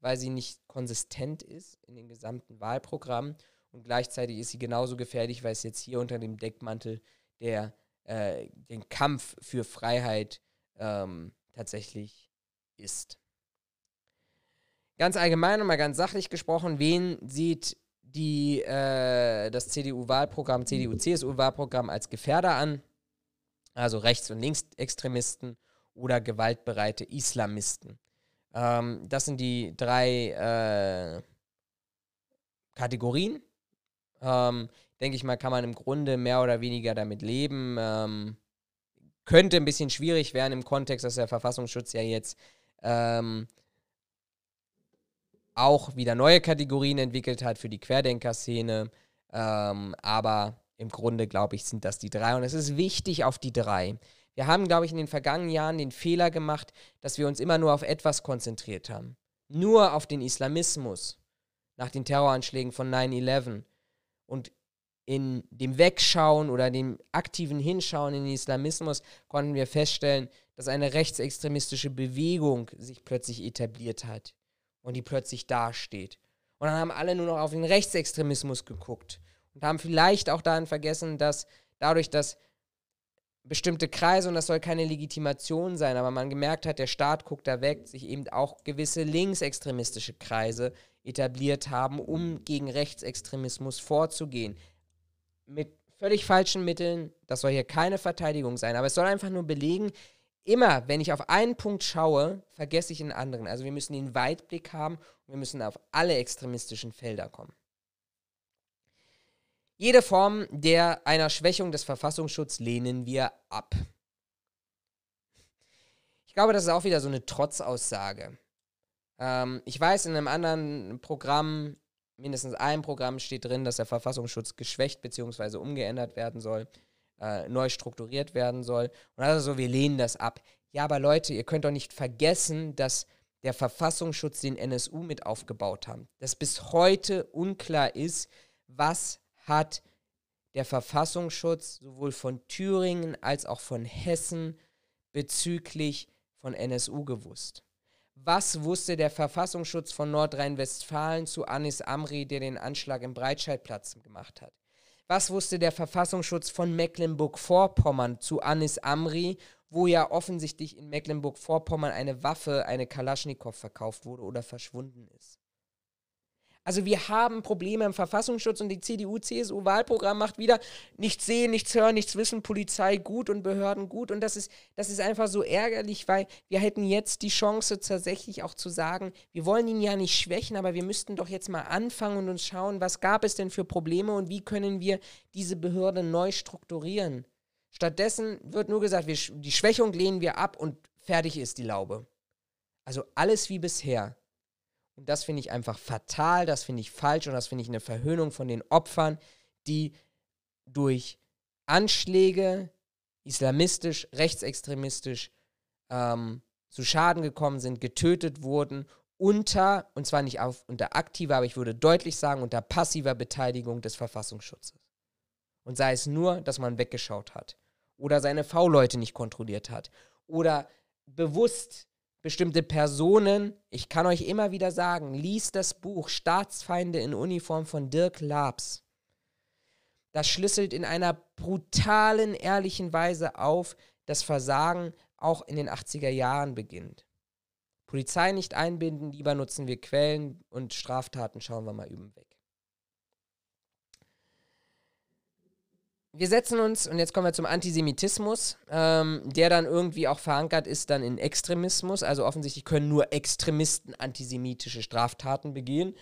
[SPEAKER 1] weil sie nicht konsistent ist in dem gesamten Wahlprogramm und gleichzeitig ist sie genauso gefährlich, weil es jetzt hier unter dem Deckmantel der äh, den Kampf für Freiheit ähm, tatsächlich ist. Ganz allgemein und mal ganz sachlich gesprochen, wen sieht die, äh, das CDU-Wahlprogramm, CDU-CSU-Wahlprogramm als Gefährder an? Also Rechts- und Linksextremisten oder gewaltbereite Islamisten. Ähm, das sind die drei äh, Kategorien, ähm, denke ich mal, kann man im Grunde mehr oder weniger damit leben. Ähm, könnte ein bisschen schwierig werden im Kontext, dass der Verfassungsschutz ja jetzt ähm, auch wieder neue Kategorien entwickelt hat für die Querdenker-Szene. Ähm, aber im Grunde, glaube ich, sind das die drei. Und es ist wichtig auf die drei. Wir haben, glaube ich, in den vergangenen Jahren den Fehler gemacht, dass wir uns immer nur auf etwas konzentriert haben. Nur auf den Islamismus nach den Terroranschlägen von 9-11 und in dem Wegschauen oder dem aktiven Hinschauen in den Islamismus konnten wir feststellen, dass eine rechtsextremistische Bewegung sich plötzlich etabliert hat und die plötzlich dasteht. Und dann haben alle nur noch auf den Rechtsextremismus geguckt und haben vielleicht auch daran vergessen, dass dadurch, dass bestimmte Kreise, und das soll keine Legitimation sein, aber man gemerkt hat, der Staat guckt da weg, sich eben auch gewisse linksextremistische Kreise etabliert haben, um gegen Rechtsextremismus vorzugehen. Mit völlig falschen Mitteln, das soll hier keine Verteidigung sein, aber es soll einfach nur belegen, immer wenn ich auf einen Punkt schaue, vergesse ich einen anderen. Also wir müssen den Weitblick haben und wir müssen auf alle extremistischen Felder kommen. Jede Form der einer Schwächung des Verfassungsschutzes lehnen wir ab. Ich glaube, das ist auch wieder so eine Trotzaussage. Ähm, ich weiß, in einem anderen Programm, mindestens einem Programm steht drin, dass der Verfassungsschutz geschwächt bzw. umgeändert werden soll, äh, neu strukturiert werden soll. Und also so, wir lehnen das ab. Ja, aber Leute, ihr könnt doch nicht vergessen, dass der Verfassungsschutz den NSU mit aufgebaut haben. Dass bis heute unklar ist, was hat der Verfassungsschutz sowohl von Thüringen als auch von Hessen bezüglich von NSU gewusst. Was wusste der Verfassungsschutz von Nordrhein-Westfalen zu Anis Amri, der den Anschlag im Breitscheidplatz gemacht hat? Was wusste der Verfassungsschutz von Mecklenburg-Vorpommern zu Anis Amri, wo ja offensichtlich in Mecklenburg-Vorpommern eine Waffe, eine Kalaschnikow, verkauft wurde oder verschwunden ist? Also wir haben Probleme im Verfassungsschutz und die CDU-CSU-Wahlprogramm macht wieder nichts sehen, nichts hören, nichts wissen, Polizei gut und Behörden gut. Und das ist, das ist einfach so ärgerlich, weil wir hätten jetzt die Chance tatsächlich auch zu sagen, wir wollen ihn ja nicht schwächen, aber wir müssten doch jetzt mal anfangen und uns schauen, was gab es denn für Probleme und wie können wir diese Behörde neu strukturieren. Stattdessen wird nur gesagt, wir, die Schwächung lehnen wir ab und fertig ist die Laube. Also alles wie bisher. Und das finde ich einfach fatal, das finde ich falsch und das finde ich eine Verhöhnung von den Opfern, die durch Anschläge islamistisch, rechtsextremistisch ähm, zu Schaden gekommen sind, getötet wurden, unter, und zwar nicht auf, unter aktiver, aber ich würde deutlich sagen, unter passiver Beteiligung des Verfassungsschutzes. Und sei es nur, dass man weggeschaut hat oder seine V-Leute nicht kontrolliert hat oder bewusst bestimmte Personen, ich kann euch immer wieder sagen, liest das Buch Staatsfeinde in Uniform von Dirk Labs. Das schlüsselt in einer brutalen, ehrlichen Weise auf, dass Versagen auch in den 80er Jahren beginnt. Polizei nicht einbinden, lieber nutzen wir Quellen und Straftaten schauen wir mal üben weg. Wir setzen uns, und jetzt kommen wir zum Antisemitismus, ähm, der dann irgendwie auch verankert ist dann in Extremismus. Also offensichtlich können nur Extremisten antisemitische Straftaten begehen.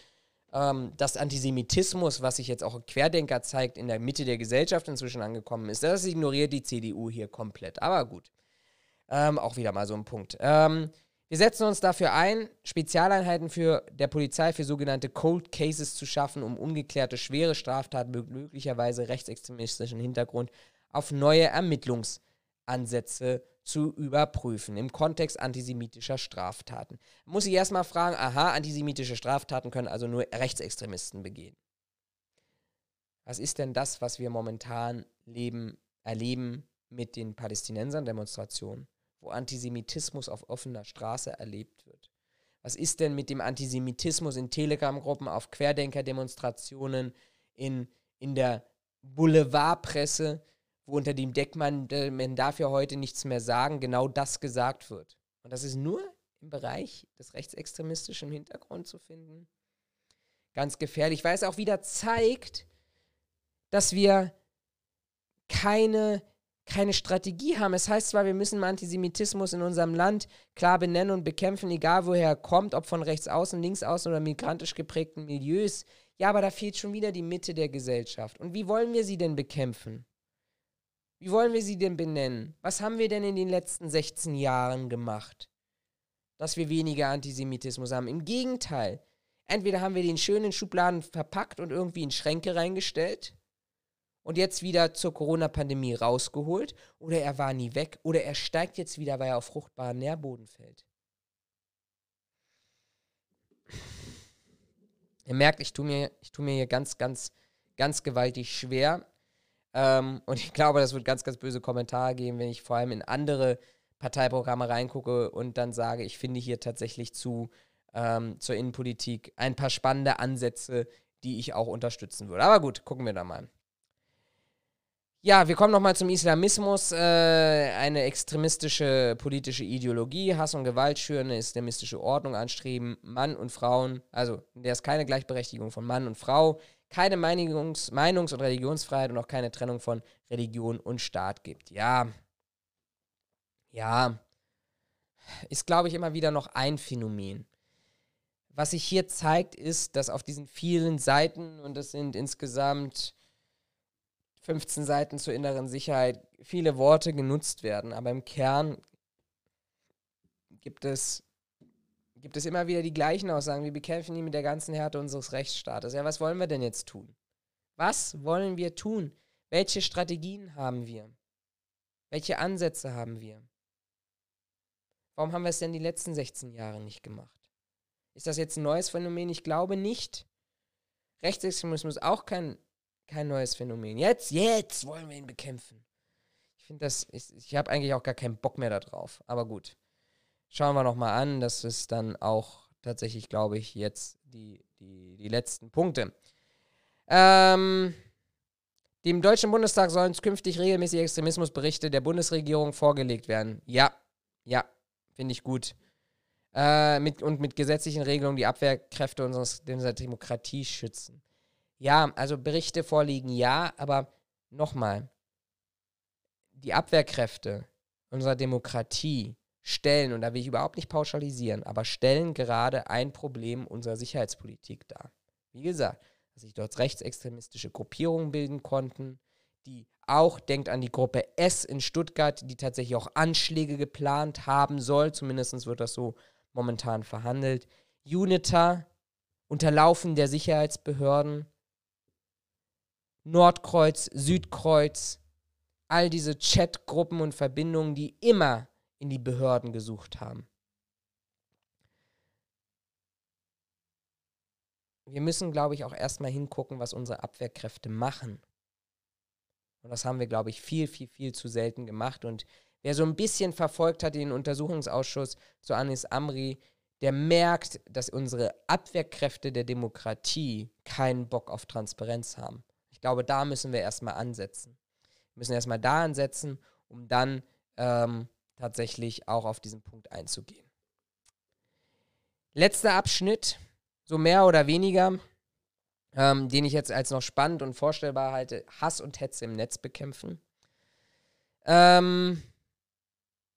[SPEAKER 1] Ähm, dass Antisemitismus, was sich jetzt auch Querdenker zeigt, in der Mitte der Gesellschaft inzwischen angekommen ist, das ignoriert die CDU hier komplett. Aber gut. Ähm, auch wieder mal so ein Punkt. Ähm, wir setzen uns dafür ein, Spezialeinheiten für der Polizei für sogenannte Cold Cases zu schaffen, um ungeklärte schwere Straftaten mit möglicherweise rechtsextremistischen Hintergrund auf neue Ermittlungsansätze zu überprüfen im Kontext antisemitischer Straftaten. Muss ich erstmal fragen, aha, antisemitische Straftaten können also nur Rechtsextremisten begehen. Was ist denn das, was wir momentan leben, erleben mit den Palästinensern-Demonstrationen? Wo Antisemitismus auf offener Straße erlebt wird. Was ist denn mit dem Antisemitismus in Telegram-Gruppen, auf Querdenker-Demonstrationen, in, in der Boulevardpresse, wo unter dem Deckmantel, man darf ja heute nichts mehr sagen, genau das gesagt wird. Und das ist nur im Bereich des rechtsextremistischen Hintergrunds zu finden. Ganz gefährlich, weil es auch wieder zeigt, dass wir keine keine Strategie haben. Es heißt zwar, wir müssen Antisemitismus in unserem Land klar benennen und bekämpfen, egal woher er kommt, ob von rechts außen, links außen oder migrantisch geprägten Milieus. Ja, aber da fehlt schon wieder die Mitte der Gesellschaft. Und wie wollen wir sie denn bekämpfen? Wie wollen wir sie denn benennen? Was haben wir denn in den letzten 16 Jahren gemacht, dass wir weniger Antisemitismus haben? Im Gegenteil. Entweder haben wir den schönen Schubladen verpackt und irgendwie in Schränke reingestellt und jetzt wieder zur Corona-Pandemie rausgeholt oder er war nie weg oder er steigt jetzt wieder, weil er auf fruchtbaren Nährboden fällt. Ihr merkt, ich tue mir, tue mir hier ganz, ganz, ganz gewaltig schwer. Ähm, und ich glaube, das wird ganz, ganz böse Kommentare geben, wenn ich vor allem in andere Parteiprogramme reingucke und dann sage, ich finde hier tatsächlich zu ähm, zur Innenpolitik ein paar spannende Ansätze, die ich auch unterstützen würde. Aber gut, gucken wir da mal. Ja, wir kommen nochmal zum Islamismus. Äh, eine extremistische politische Ideologie, Hass und Gewalt schüren, eine islamistische Ordnung anstreben, Mann und Frauen, also der es keine Gleichberechtigung von Mann und Frau, keine Meinungs-, Meinungs und Religionsfreiheit und auch keine Trennung von Religion und Staat gibt. Ja. Ja. Ist, glaube ich, immer wieder noch ein Phänomen. Was sich hier zeigt, ist, dass auf diesen vielen Seiten, und das sind insgesamt 15 Seiten zur inneren Sicherheit viele Worte genutzt werden, aber im Kern gibt es, gibt es immer wieder die gleichen Aussagen. Wir bekämpfen die mit der ganzen Härte unseres Rechtsstaates. Ja, was wollen wir denn jetzt tun? Was wollen wir tun? Welche Strategien haben wir? Welche Ansätze haben wir? Warum haben wir es denn die letzten 16 Jahre nicht gemacht? Ist das jetzt ein neues Phänomen? Ich glaube nicht. Rechtsextremismus auch kein kein neues Phänomen. Jetzt, jetzt wollen wir ihn bekämpfen. Ich finde das, ich, ich habe eigentlich auch gar keinen Bock mehr darauf. Aber gut. Schauen wir nochmal an. Das ist dann auch tatsächlich, glaube ich, jetzt die, die, die letzten Punkte. Ähm, dem Deutschen Bundestag sollen künftig regelmäßig Extremismusberichte der Bundesregierung vorgelegt werden. Ja, ja, finde ich gut. äh, mit, und mit gesetzlichen Regelungen die Abwehrkräfte unserer Demokratie schützen. Ja, also Berichte vorliegen, ja, aber nochmal, die Abwehrkräfte unserer Demokratie stellen, und da will ich überhaupt nicht pauschalisieren, aber stellen gerade ein Problem unserer Sicherheitspolitik dar. Wie gesagt, dass sich dort rechtsextremistische Gruppierungen bilden konnten, die auch, denkt an die Gruppe S in Stuttgart, die tatsächlich auch Anschläge geplant haben soll, zumindest wird das so momentan verhandelt. UNITA, Unterlaufen der Sicherheitsbehörden, Nordkreuz, Südkreuz, all diese Chatgruppen und Verbindungen, die immer in die Behörden gesucht haben. Wir müssen, glaube ich, auch erstmal hingucken, was unsere Abwehrkräfte machen. Und das haben wir, glaube ich, viel, viel, viel zu selten gemacht. Und wer so ein bisschen verfolgt hat den Untersuchungsausschuss zu Anis Amri, der merkt, dass unsere Abwehrkräfte der Demokratie keinen Bock auf Transparenz haben. Ich glaube, da müssen wir erstmal ansetzen. Wir müssen erstmal da ansetzen, um dann ähm, tatsächlich auch auf diesen Punkt einzugehen. Letzter Abschnitt, so mehr oder weniger, ähm, den ich jetzt als noch spannend und vorstellbar halte, Hass und Hetze im Netz bekämpfen. Ähm,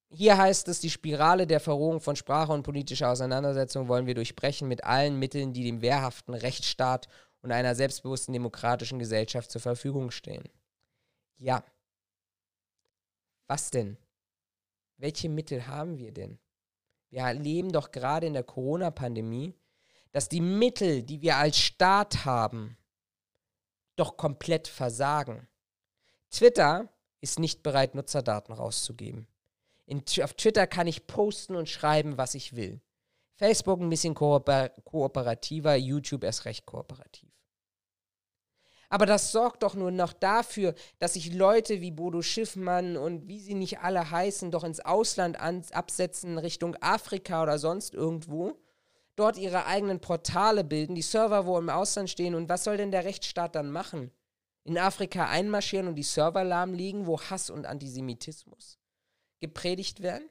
[SPEAKER 1] hier heißt es, die Spirale der Verrohung von Sprache und politischer Auseinandersetzung wollen wir durchbrechen mit allen Mitteln, die dem wehrhaften Rechtsstaat und einer selbstbewussten demokratischen Gesellschaft zur Verfügung stehen. Ja. Was denn? welche Mittel haben wir denn? Wir erleben doch gerade in der Corona-Pandemie, dass die Mittel, die wir als Staat haben, doch komplett versagen. Twitter ist nicht bereit, Nutzerdaten rauszugeben. In, auf Twitter kann ich posten und schreiben, was ich will. Facebook ein bisschen kooper kooperativer, YouTube erst recht kooperativ. Aber das sorgt doch nur noch dafür, dass sich Leute wie Bodo Schiffmann und wie sie nicht alle heißen, doch ins Ausland absetzen, Richtung Afrika oder sonst irgendwo, dort ihre eigenen Portale bilden, die Server wo im Ausland stehen. Und was soll denn der Rechtsstaat dann machen? In Afrika einmarschieren und die Server lahmlegen, wo Hass und Antisemitismus gepredigt werden?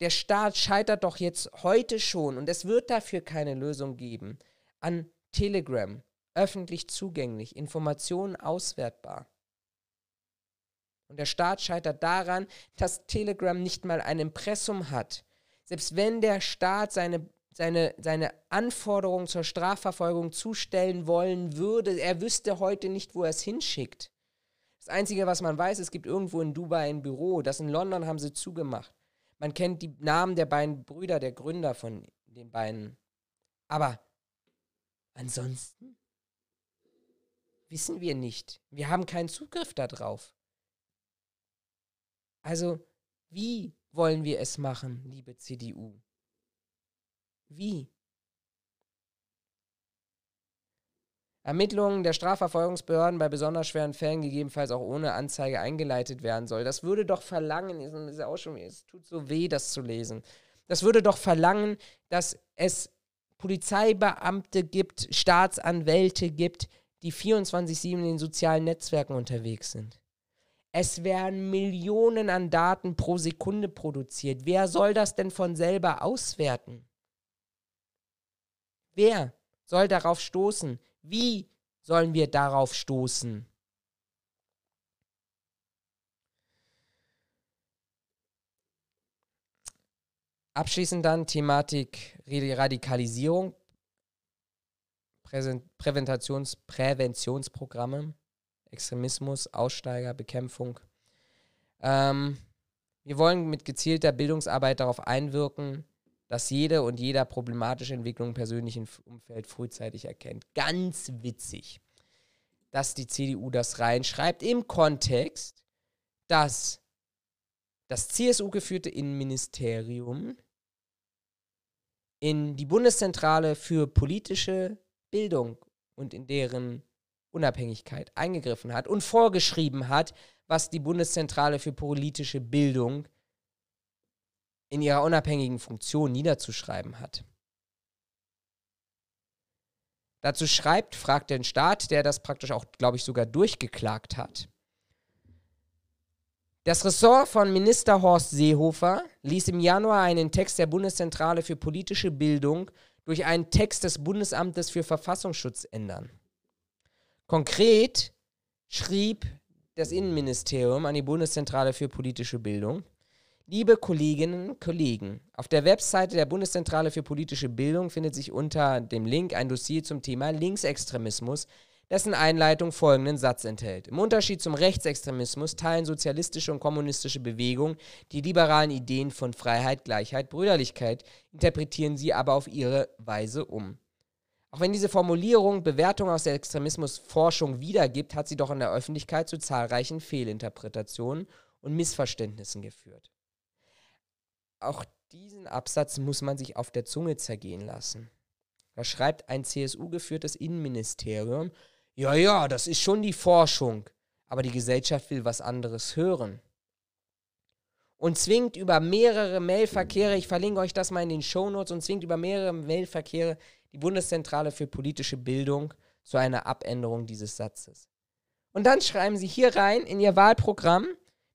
[SPEAKER 1] Der Staat scheitert doch jetzt heute schon, und es wird dafür keine Lösung geben, an Telegram, öffentlich zugänglich, Informationen auswertbar. Und der Staat scheitert daran, dass Telegram nicht mal ein Impressum hat. Selbst wenn der Staat seine, seine, seine Anforderungen zur Strafverfolgung zustellen wollen würde, er wüsste heute nicht, wo er es hinschickt. Das Einzige, was man weiß, es gibt irgendwo in Dubai ein Büro. Das in London haben sie zugemacht. Man kennt die Namen der beiden Brüder, der Gründer von den beiden. Aber ansonsten wissen wir nicht. Wir haben keinen Zugriff darauf. Also, wie wollen wir es machen, liebe CDU? Wie? Ermittlungen der Strafverfolgungsbehörden bei besonders schweren Fällen gegebenenfalls auch ohne Anzeige eingeleitet werden soll. Das würde doch verlangen, es tut so weh, das zu lesen. Das würde doch verlangen, dass es Polizeibeamte gibt, Staatsanwälte gibt, die 24-7 in den sozialen Netzwerken unterwegs sind. Es werden Millionen an Daten pro Sekunde produziert. Wer soll das denn von selber auswerten? Wer soll darauf stoßen? Wie sollen wir darauf stoßen? Abschließend dann Thematik Radikalisierung. Präventations Präventionsprogramme, Extremismus, Aussteigerbekämpfung. Ähm, wir wollen mit gezielter Bildungsarbeit darauf einwirken, dass jede und jeder problematische Entwicklung im persönlichen Umfeld frühzeitig erkennt. Ganz witzig, dass die CDU das reinschreibt im Kontext, dass das CSU-geführte Innenministerium in die Bundeszentrale für politische Bildung und in deren Unabhängigkeit eingegriffen hat und vorgeschrieben hat, was die Bundeszentrale für politische Bildung in ihrer unabhängigen Funktion niederzuschreiben hat. Dazu schreibt, fragt den Staat, der das praktisch auch, glaube ich, sogar durchgeklagt hat. Das Ressort von Minister Horst Seehofer ließ im Januar einen Text der Bundeszentrale für politische Bildung durch einen Text des Bundesamtes für Verfassungsschutz ändern. Konkret schrieb das Innenministerium an die Bundeszentrale für politische Bildung, Liebe Kolleginnen und Kollegen, auf der Webseite der Bundeszentrale für politische Bildung findet sich unter dem Link ein Dossier zum Thema Linksextremismus, dessen Einleitung folgenden Satz enthält. Im Unterschied zum Rechtsextremismus teilen sozialistische und kommunistische Bewegungen die liberalen Ideen von Freiheit, Gleichheit, Brüderlichkeit, interpretieren sie aber auf ihre Weise um. Auch wenn diese Formulierung Bewertung aus der Extremismusforschung wiedergibt, hat sie doch in der Öffentlichkeit zu zahlreichen Fehlinterpretationen und Missverständnissen geführt. Auch diesen Absatz muss man sich auf der Zunge zergehen lassen. Da schreibt ein CSU-geführtes Innenministerium, ja, ja, das ist schon die Forschung, aber die Gesellschaft will was anderes hören. Und zwingt über mehrere Mailverkehre, ich verlinke euch das mal in den Shownotes, und zwingt über mehrere Mailverkehre die Bundeszentrale für politische Bildung zu einer Abänderung dieses Satzes. Und dann schreiben sie hier rein in ihr Wahlprogramm,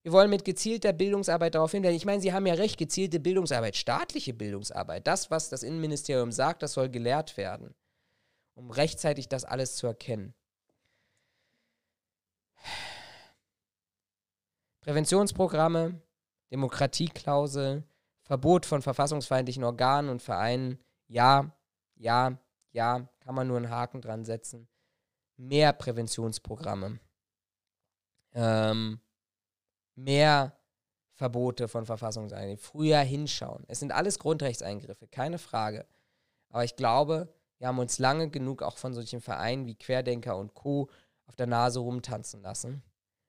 [SPEAKER 1] wir wollen mit gezielter Bildungsarbeit darauf hinweisen. Ich meine, Sie haben ja recht, gezielte Bildungsarbeit, staatliche Bildungsarbeit. Das, was das Innenministerium sagt, das soll gelehrt werden, um rechtzeitig das alles zu erkennen. Präventionsprogramme, Demokratieklausel, Verbot von verfassungsfeindlichen Organen und Vereinen, ja, ja, ja, kann man nur einen Haken dran setzen. Mehr Präventionsprogramme. Ähm, mehr Verbote von Verfassungseingriffen, früher hinschauen. Es sind alles Grundrechtseingriffe, keine Frage. Aber ich glaube, wir haben uns lange genug auch von solchen Vereinen wie Querdenker und Co. auf der Nase rumtanzen lassen.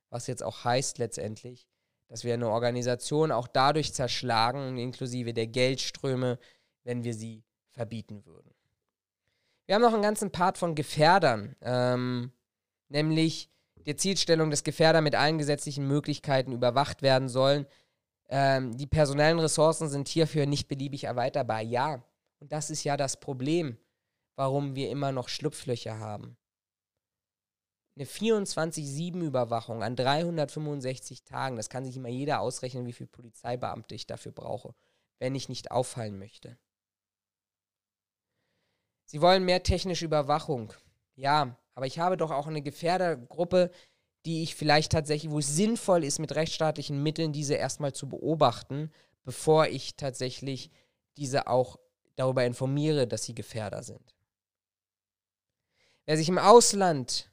[SPEAKER 1] Was jetzt auch heißt letztendlich, dass wir eine Organisation auch dadurch zerschlagen, inklusive der Geldströme, wenn wir sie verbieten würden. Wir haben noch einen ganzen Part von Gefährdern, ähm, nämlich der Zielstellung, dass Gefährder mit allen gesetzlichen Möglichkeiten überwacht werden sollen. Ähm, die personellen Ressourcen sind hierfür nicht beliebig erweiterbar. Ja, und das ist ja das Problem, warum wir immer noch Schlupflöcher haben. Eine 24-7-Überwachung an 365 Tagen, das kann sich immer jeder ausrechnen, wie viele Polizeibeamte ich dafür brauche, wenn ich nicht auffallen möchte. Sie wollen mehr technische Überwachung. Ja, aber ich habe doch auch eine Gefährdergruppe, die ich vielleicht tatsächlich, wo es sinnvoll ist, mit rechtsstaatlichen Mitteln diese erstmal zu beobachten, bevor ich tatsächlich diese auch darüber informiere, dass sie Gefährder sind. Wer sich im Ausland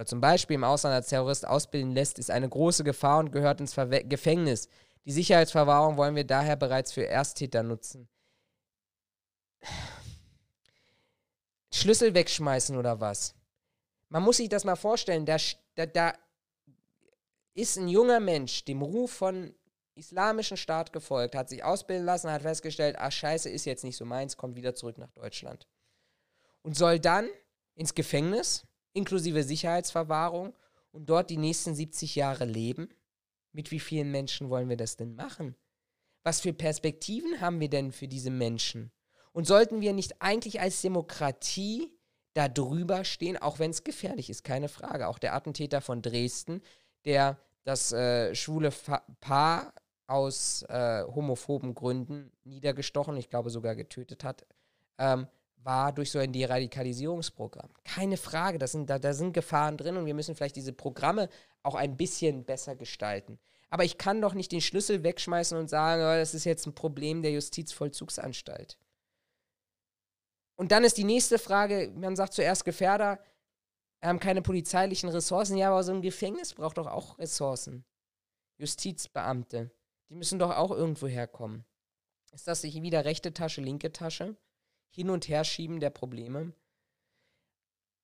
[SPEAKER 1] oder zum Beispiel im Ausland als Terrorist ausbilden lässt, ist eine große Gefahr und gehört ins Verwe Gefängnis. Die Sicherheitsverwahrung wollen wir daher bereits für Ersttäter nutzen. Schlüssel wegschmeißen oder was? Man muss sich das mal vorstellen, da, da, da ist ein junger Mensch dem Ruf von islamischen Staat gefolgt, hat sich ausbilden lassen, hat festgestellt, ach scheiße, ist jetzt nicht so meins, kommt wieder zurück nach Deutschland. Und soll dann ins Gefängnis, inklusive Sicherheitsverwahrung, und dort die nächsten 70 Jahre leben? Mit wie vielen Menschen wollen wir das denn machen? Was für Perspektiven haben wir denn für diese Menschen? Und sollten wir nicht eigentlich als Demokratie da drüber stehen, auch wenn es gefährlich ist, keine Frage. Auch der Attentäter von Dresden, der das äh, schwule Fa Paar aus äh, homophoben Gründen niedergestochen, ich glaube sogar getötet hat, ähm, war durch so ein Deradikalisierungsprogramm. Keine Frage, das sind, da, da sind Gefahren drin und wir müssen vielleicht diese Programme auch ein bisschen besser gestalten. Aber ich kann doch nicht den Schlüssel wegschmeißen und sagen, oh, das ist jetzt ein Problem der Justizvollzugsanstalt. Und dann ist die nächste Frage, man sagt zuerst Gefährder haben keine polizeilichen Ressourcen. Ja, aber so ein Gefängnis braucht doch auch Ressourcen. Justizbeamte, die müssen doch auch irgendwo herkommen. Ist das nicht wieder rechte Tasche, linke Tasche? Hin und her schieben der Probleme?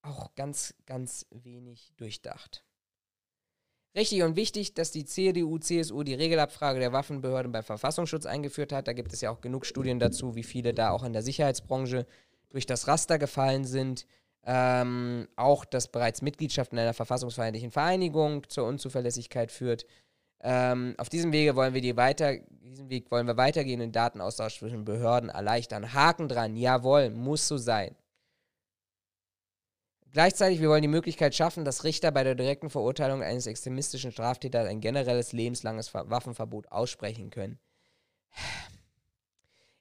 [SPEAKER 1] Auch ganz, ganz wenig durchdacht. Richtig und wichtig, dass die CDU, CSU die Regelabfrage der Waffenbehörden bei Verfassungsschutz eingeführt hat. Da gibt es ja auch genug Studien dazu, wie viele da auch in der Sicherheitsbranche durch das Raster gefallen sind. Ähm, auch, dass bereits Mitgliedschaft in einer verfassungsfeindlichen Vereinigung zur Unzuverlässigkeit führt. Ähm, auf diesem Wege wollen wir die weiter, diesen Weg wollen wir weitergehen und Datenaustausch zwischen Behörden erleichtern. Haken dran, jawohl, muss so sein. Gleichzeitig, wir wollen die Möglichkeit schaffen, dass Richter bei der direkten Verurteilung eines extremistischen Straftäters ein generelles lebenslanges Waffenverbot aussprechen können.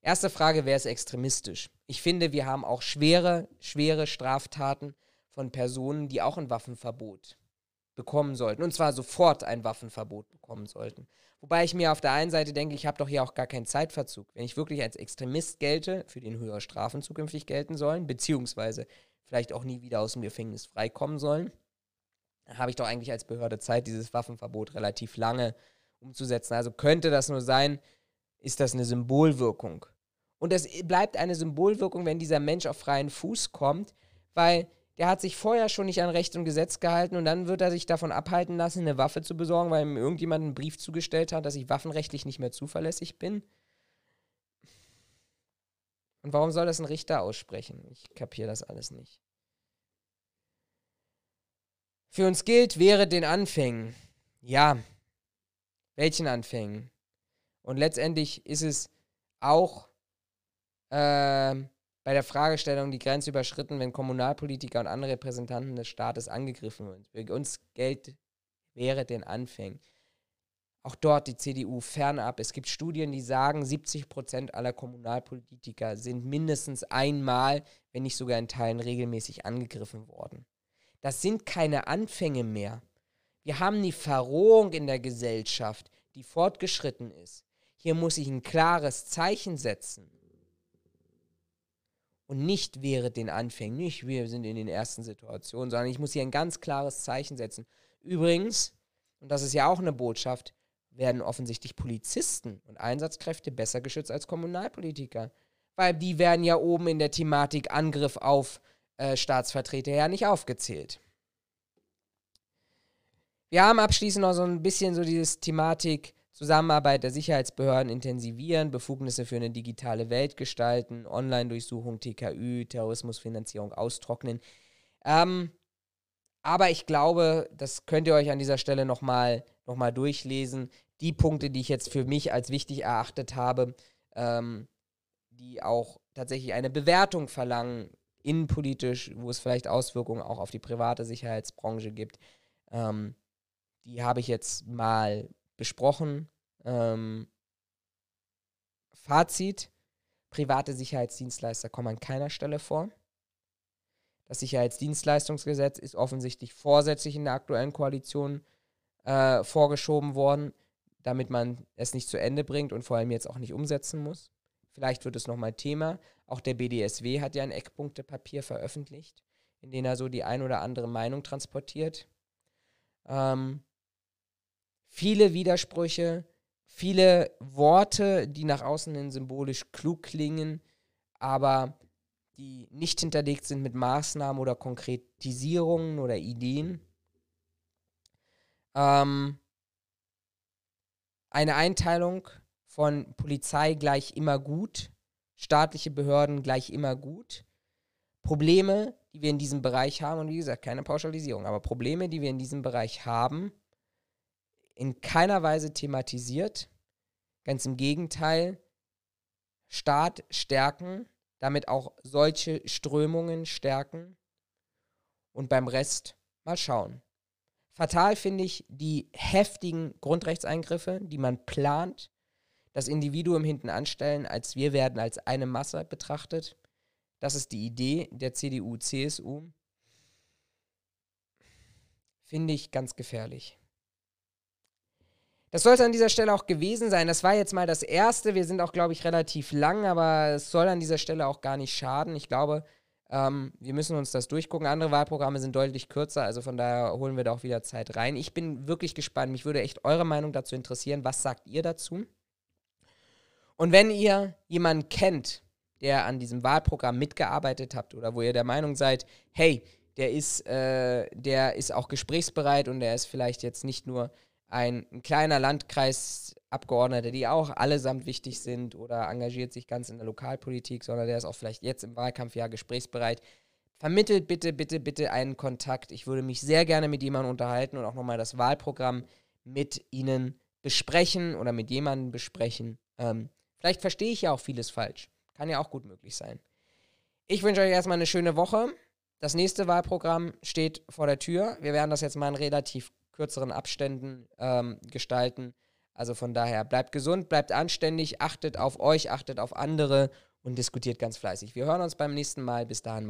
[SPEAKER 1] Erste Frage, wer ist extremistisch? Ich finde, wir haben auch schwere, schwere Straftaten von Personen, die auch ein Waffenverbot bekommen sollten. Und zwar sofort ein Waffenverbot bekommen sollten. Wobei ich mir auf der einen Seite denke, ich habe doch hier auch gar keinen Zeitverzug. Wenn ich wirklich als Extremist gelte, für den höhere Strafen zukünftig gelten sollen, beziehungsweise vielleicht auch nie wieder aus dem Gefängnis freikommen sollen, habe ich doch eigentlich als Behörde Zeit, dieses Waffenverbot relativ lange umzusetzen. Also könnte das nur sein, ist das eine Symbolwirkung. Und es bleibt eine Symbolwirkung, wenn dieser Mensch auf freien Fuß kommt, weil der hat sich vorher schon nicht an Recht und Gesetz gehalten und dann wird er sich davon abhalten lassen, eine Waffe zu besorgen, weil ihm irgendjemand einen Brief zugestellt hat, dass ich waffenrechtlich nicht mehr zuverlässig bin. Und warum soll das ein Richter aussprechen? Ich kapiere das alles nicht. Für uns gilt, wäre den Anfängen. Ja. Welchen Anfängen? Und letztendlich ist es auch äh, bei der Fragestellung die Grenze überschritten, wenn Kommunalpolitiker und andere Repräsentanten des Staates angegriffen werden. Für uns gilt, wäre den Anfängen auch dort die CDU fernab. Es gibt Studien, die sagen, 70 Prozent aller Kommunalpolitiker sind mindestens einmal, wenn nicht sogar in Teilen regelmäßig angegriffen worden. Das sind keine Anfänge mehr. Wir haben die Verrohung in der Gesellschaft, die fortgeschritten ist. Hier muss ich ein klares Zeichen setzen. Und nicht während den Anfängen, nicht wir sind in den ersten Situationen, sondern ich muss hier ein ganz klares Zeichen setzen. Übrigens, und das ist ja auch eine Botschaft, werden offensichtlich Polizisten und Einsatzkräfte besser geschützt als Kommunalpolitiker. Weil die werden ja oben in der Thematik Angriff auf äh, Staatsvertreter ja nicht aufgezählt. Wir haben abschließend noch so ein bisschen so dieses Thematik Zusammenarbeit der Sicherheitsbehörden intensivieren, Befugnisse für eine digitale Welt gestalten, Online-Durchsuchung, TKÜ, Terrorismusfinanzierung austrocknen. Ähm, aber ich glaube, das könnt ihr euch an dieser Stelle nochmal noch mal durchlesen die Punkte, die ich jetzt für mich als wichtig erachtet habe, ähm, die auch tatsächlich eine Bewertung verlangen, innenpolitisch, wo es vielleicht Auswirkungen auch auf die private Sicherheitsbranche gibt, ähm, die habe ich jetzt mal besprochen. Ähm, Fazit: Private Sicherheitsdienstleister kommen an keiner Stelle vor. Das Sicherheitsdienstleistungsgesetz ist offensichtlich vorsätzlich in der aktuellen Koalition äh, vorgeschoben worden damit man es nicht zu Ende bringt und vor allem jetzt auch nicht umsetzen muss. Vielleicht wird es nochmal Thema. Auch der BDSW hat ja ein Eckpunktepapier veröffentlicht, in dem er so die ein oder andere Meinung transportiert. Ähm, viele Widersprüche, viele Worte, die nach außen hin symbolisch klug klingen, aber die nicht hinterlegt sind mit Maßnahmen oder Konkretisierungen oder Ideen. Ähm, eine Einteilung von Polizei gleich immer gut, staatliche Behörden gleich immer gut. Probleme, die wir in diesem Bereich haben, und wie gesagt, keine Pauschalisierung, aber Probleme, die wir in diesem Bereich haben, in keiner Weise thematisiert. Ganz im Gegenteil, Staat stärken, damit auch solche Strömungen stärken und beim Rest mal schauen. Fatal finde ich die heftigen Grundrechtseingriffe, die man plant, das Individuum hinten anstellen, als wir werden als eine Masse betrachtet. Das ist die Idee der CDU, CSU. Finde ich ganz gefährlich. Das sollte an dieser Stelle auch gewesen sein. Das war jetzt mal das erste. Wir sind auch, glaube ich, relativ lang, aber es soll an dieser Stelle auch gar nicht schaden. Ich glaube, ähm, wir müssen uns das durchgucken. Andere Wahlprogramme sind deutlich kürzer, also von daher holen wir da auch wieder Zeit rein. Ich bin wirklich gespannt. Mich würde echt eure Meinung dazu interessieren. Was sagt ihr dazu? Und wenn ihr jemanden kennt, der an diesem Wahlprogramm mitgearbeitet habt oder wo ihr der Meinung seid, hey, der ist, äh, der ist auch gesprächsbereit und der ist vielleicht jetzt nicht nur ein, ein kleiner Landkreisabgeordneter, die auch allesamt wichtig sind oder engagiert sich ganz in der Lokalpolitik, sondern der ist auch vielleicht jetzt im Wahlkampfjahr gesprächsbereit. Vermittelt bitte, bitte, bitte einen Kontakt. Ich würde mich sehr gerne mit jemandem unterhalten und auch nochmal das Wahlprogramm mit Ihnen besprechen oder mit jemandem besprechen. Ähm, vielleicht verstehe ich ja auch vieles falsch. Kann ja auch gut möglich sein. Ich wünsche euch erstmal eine schöne Woche. das nächste Wahlprogramm steht vor der Tür. Wir werden das jetzt mal in relativ kürzeren Abständen ähm, gestalten. Also von daher, bleibt gesund, bleibt anständig, achtet auf euch, achtet auf andere und diskutiert ganz fleißig. Wir hören uns beim nächsten Mal. Bis dahin.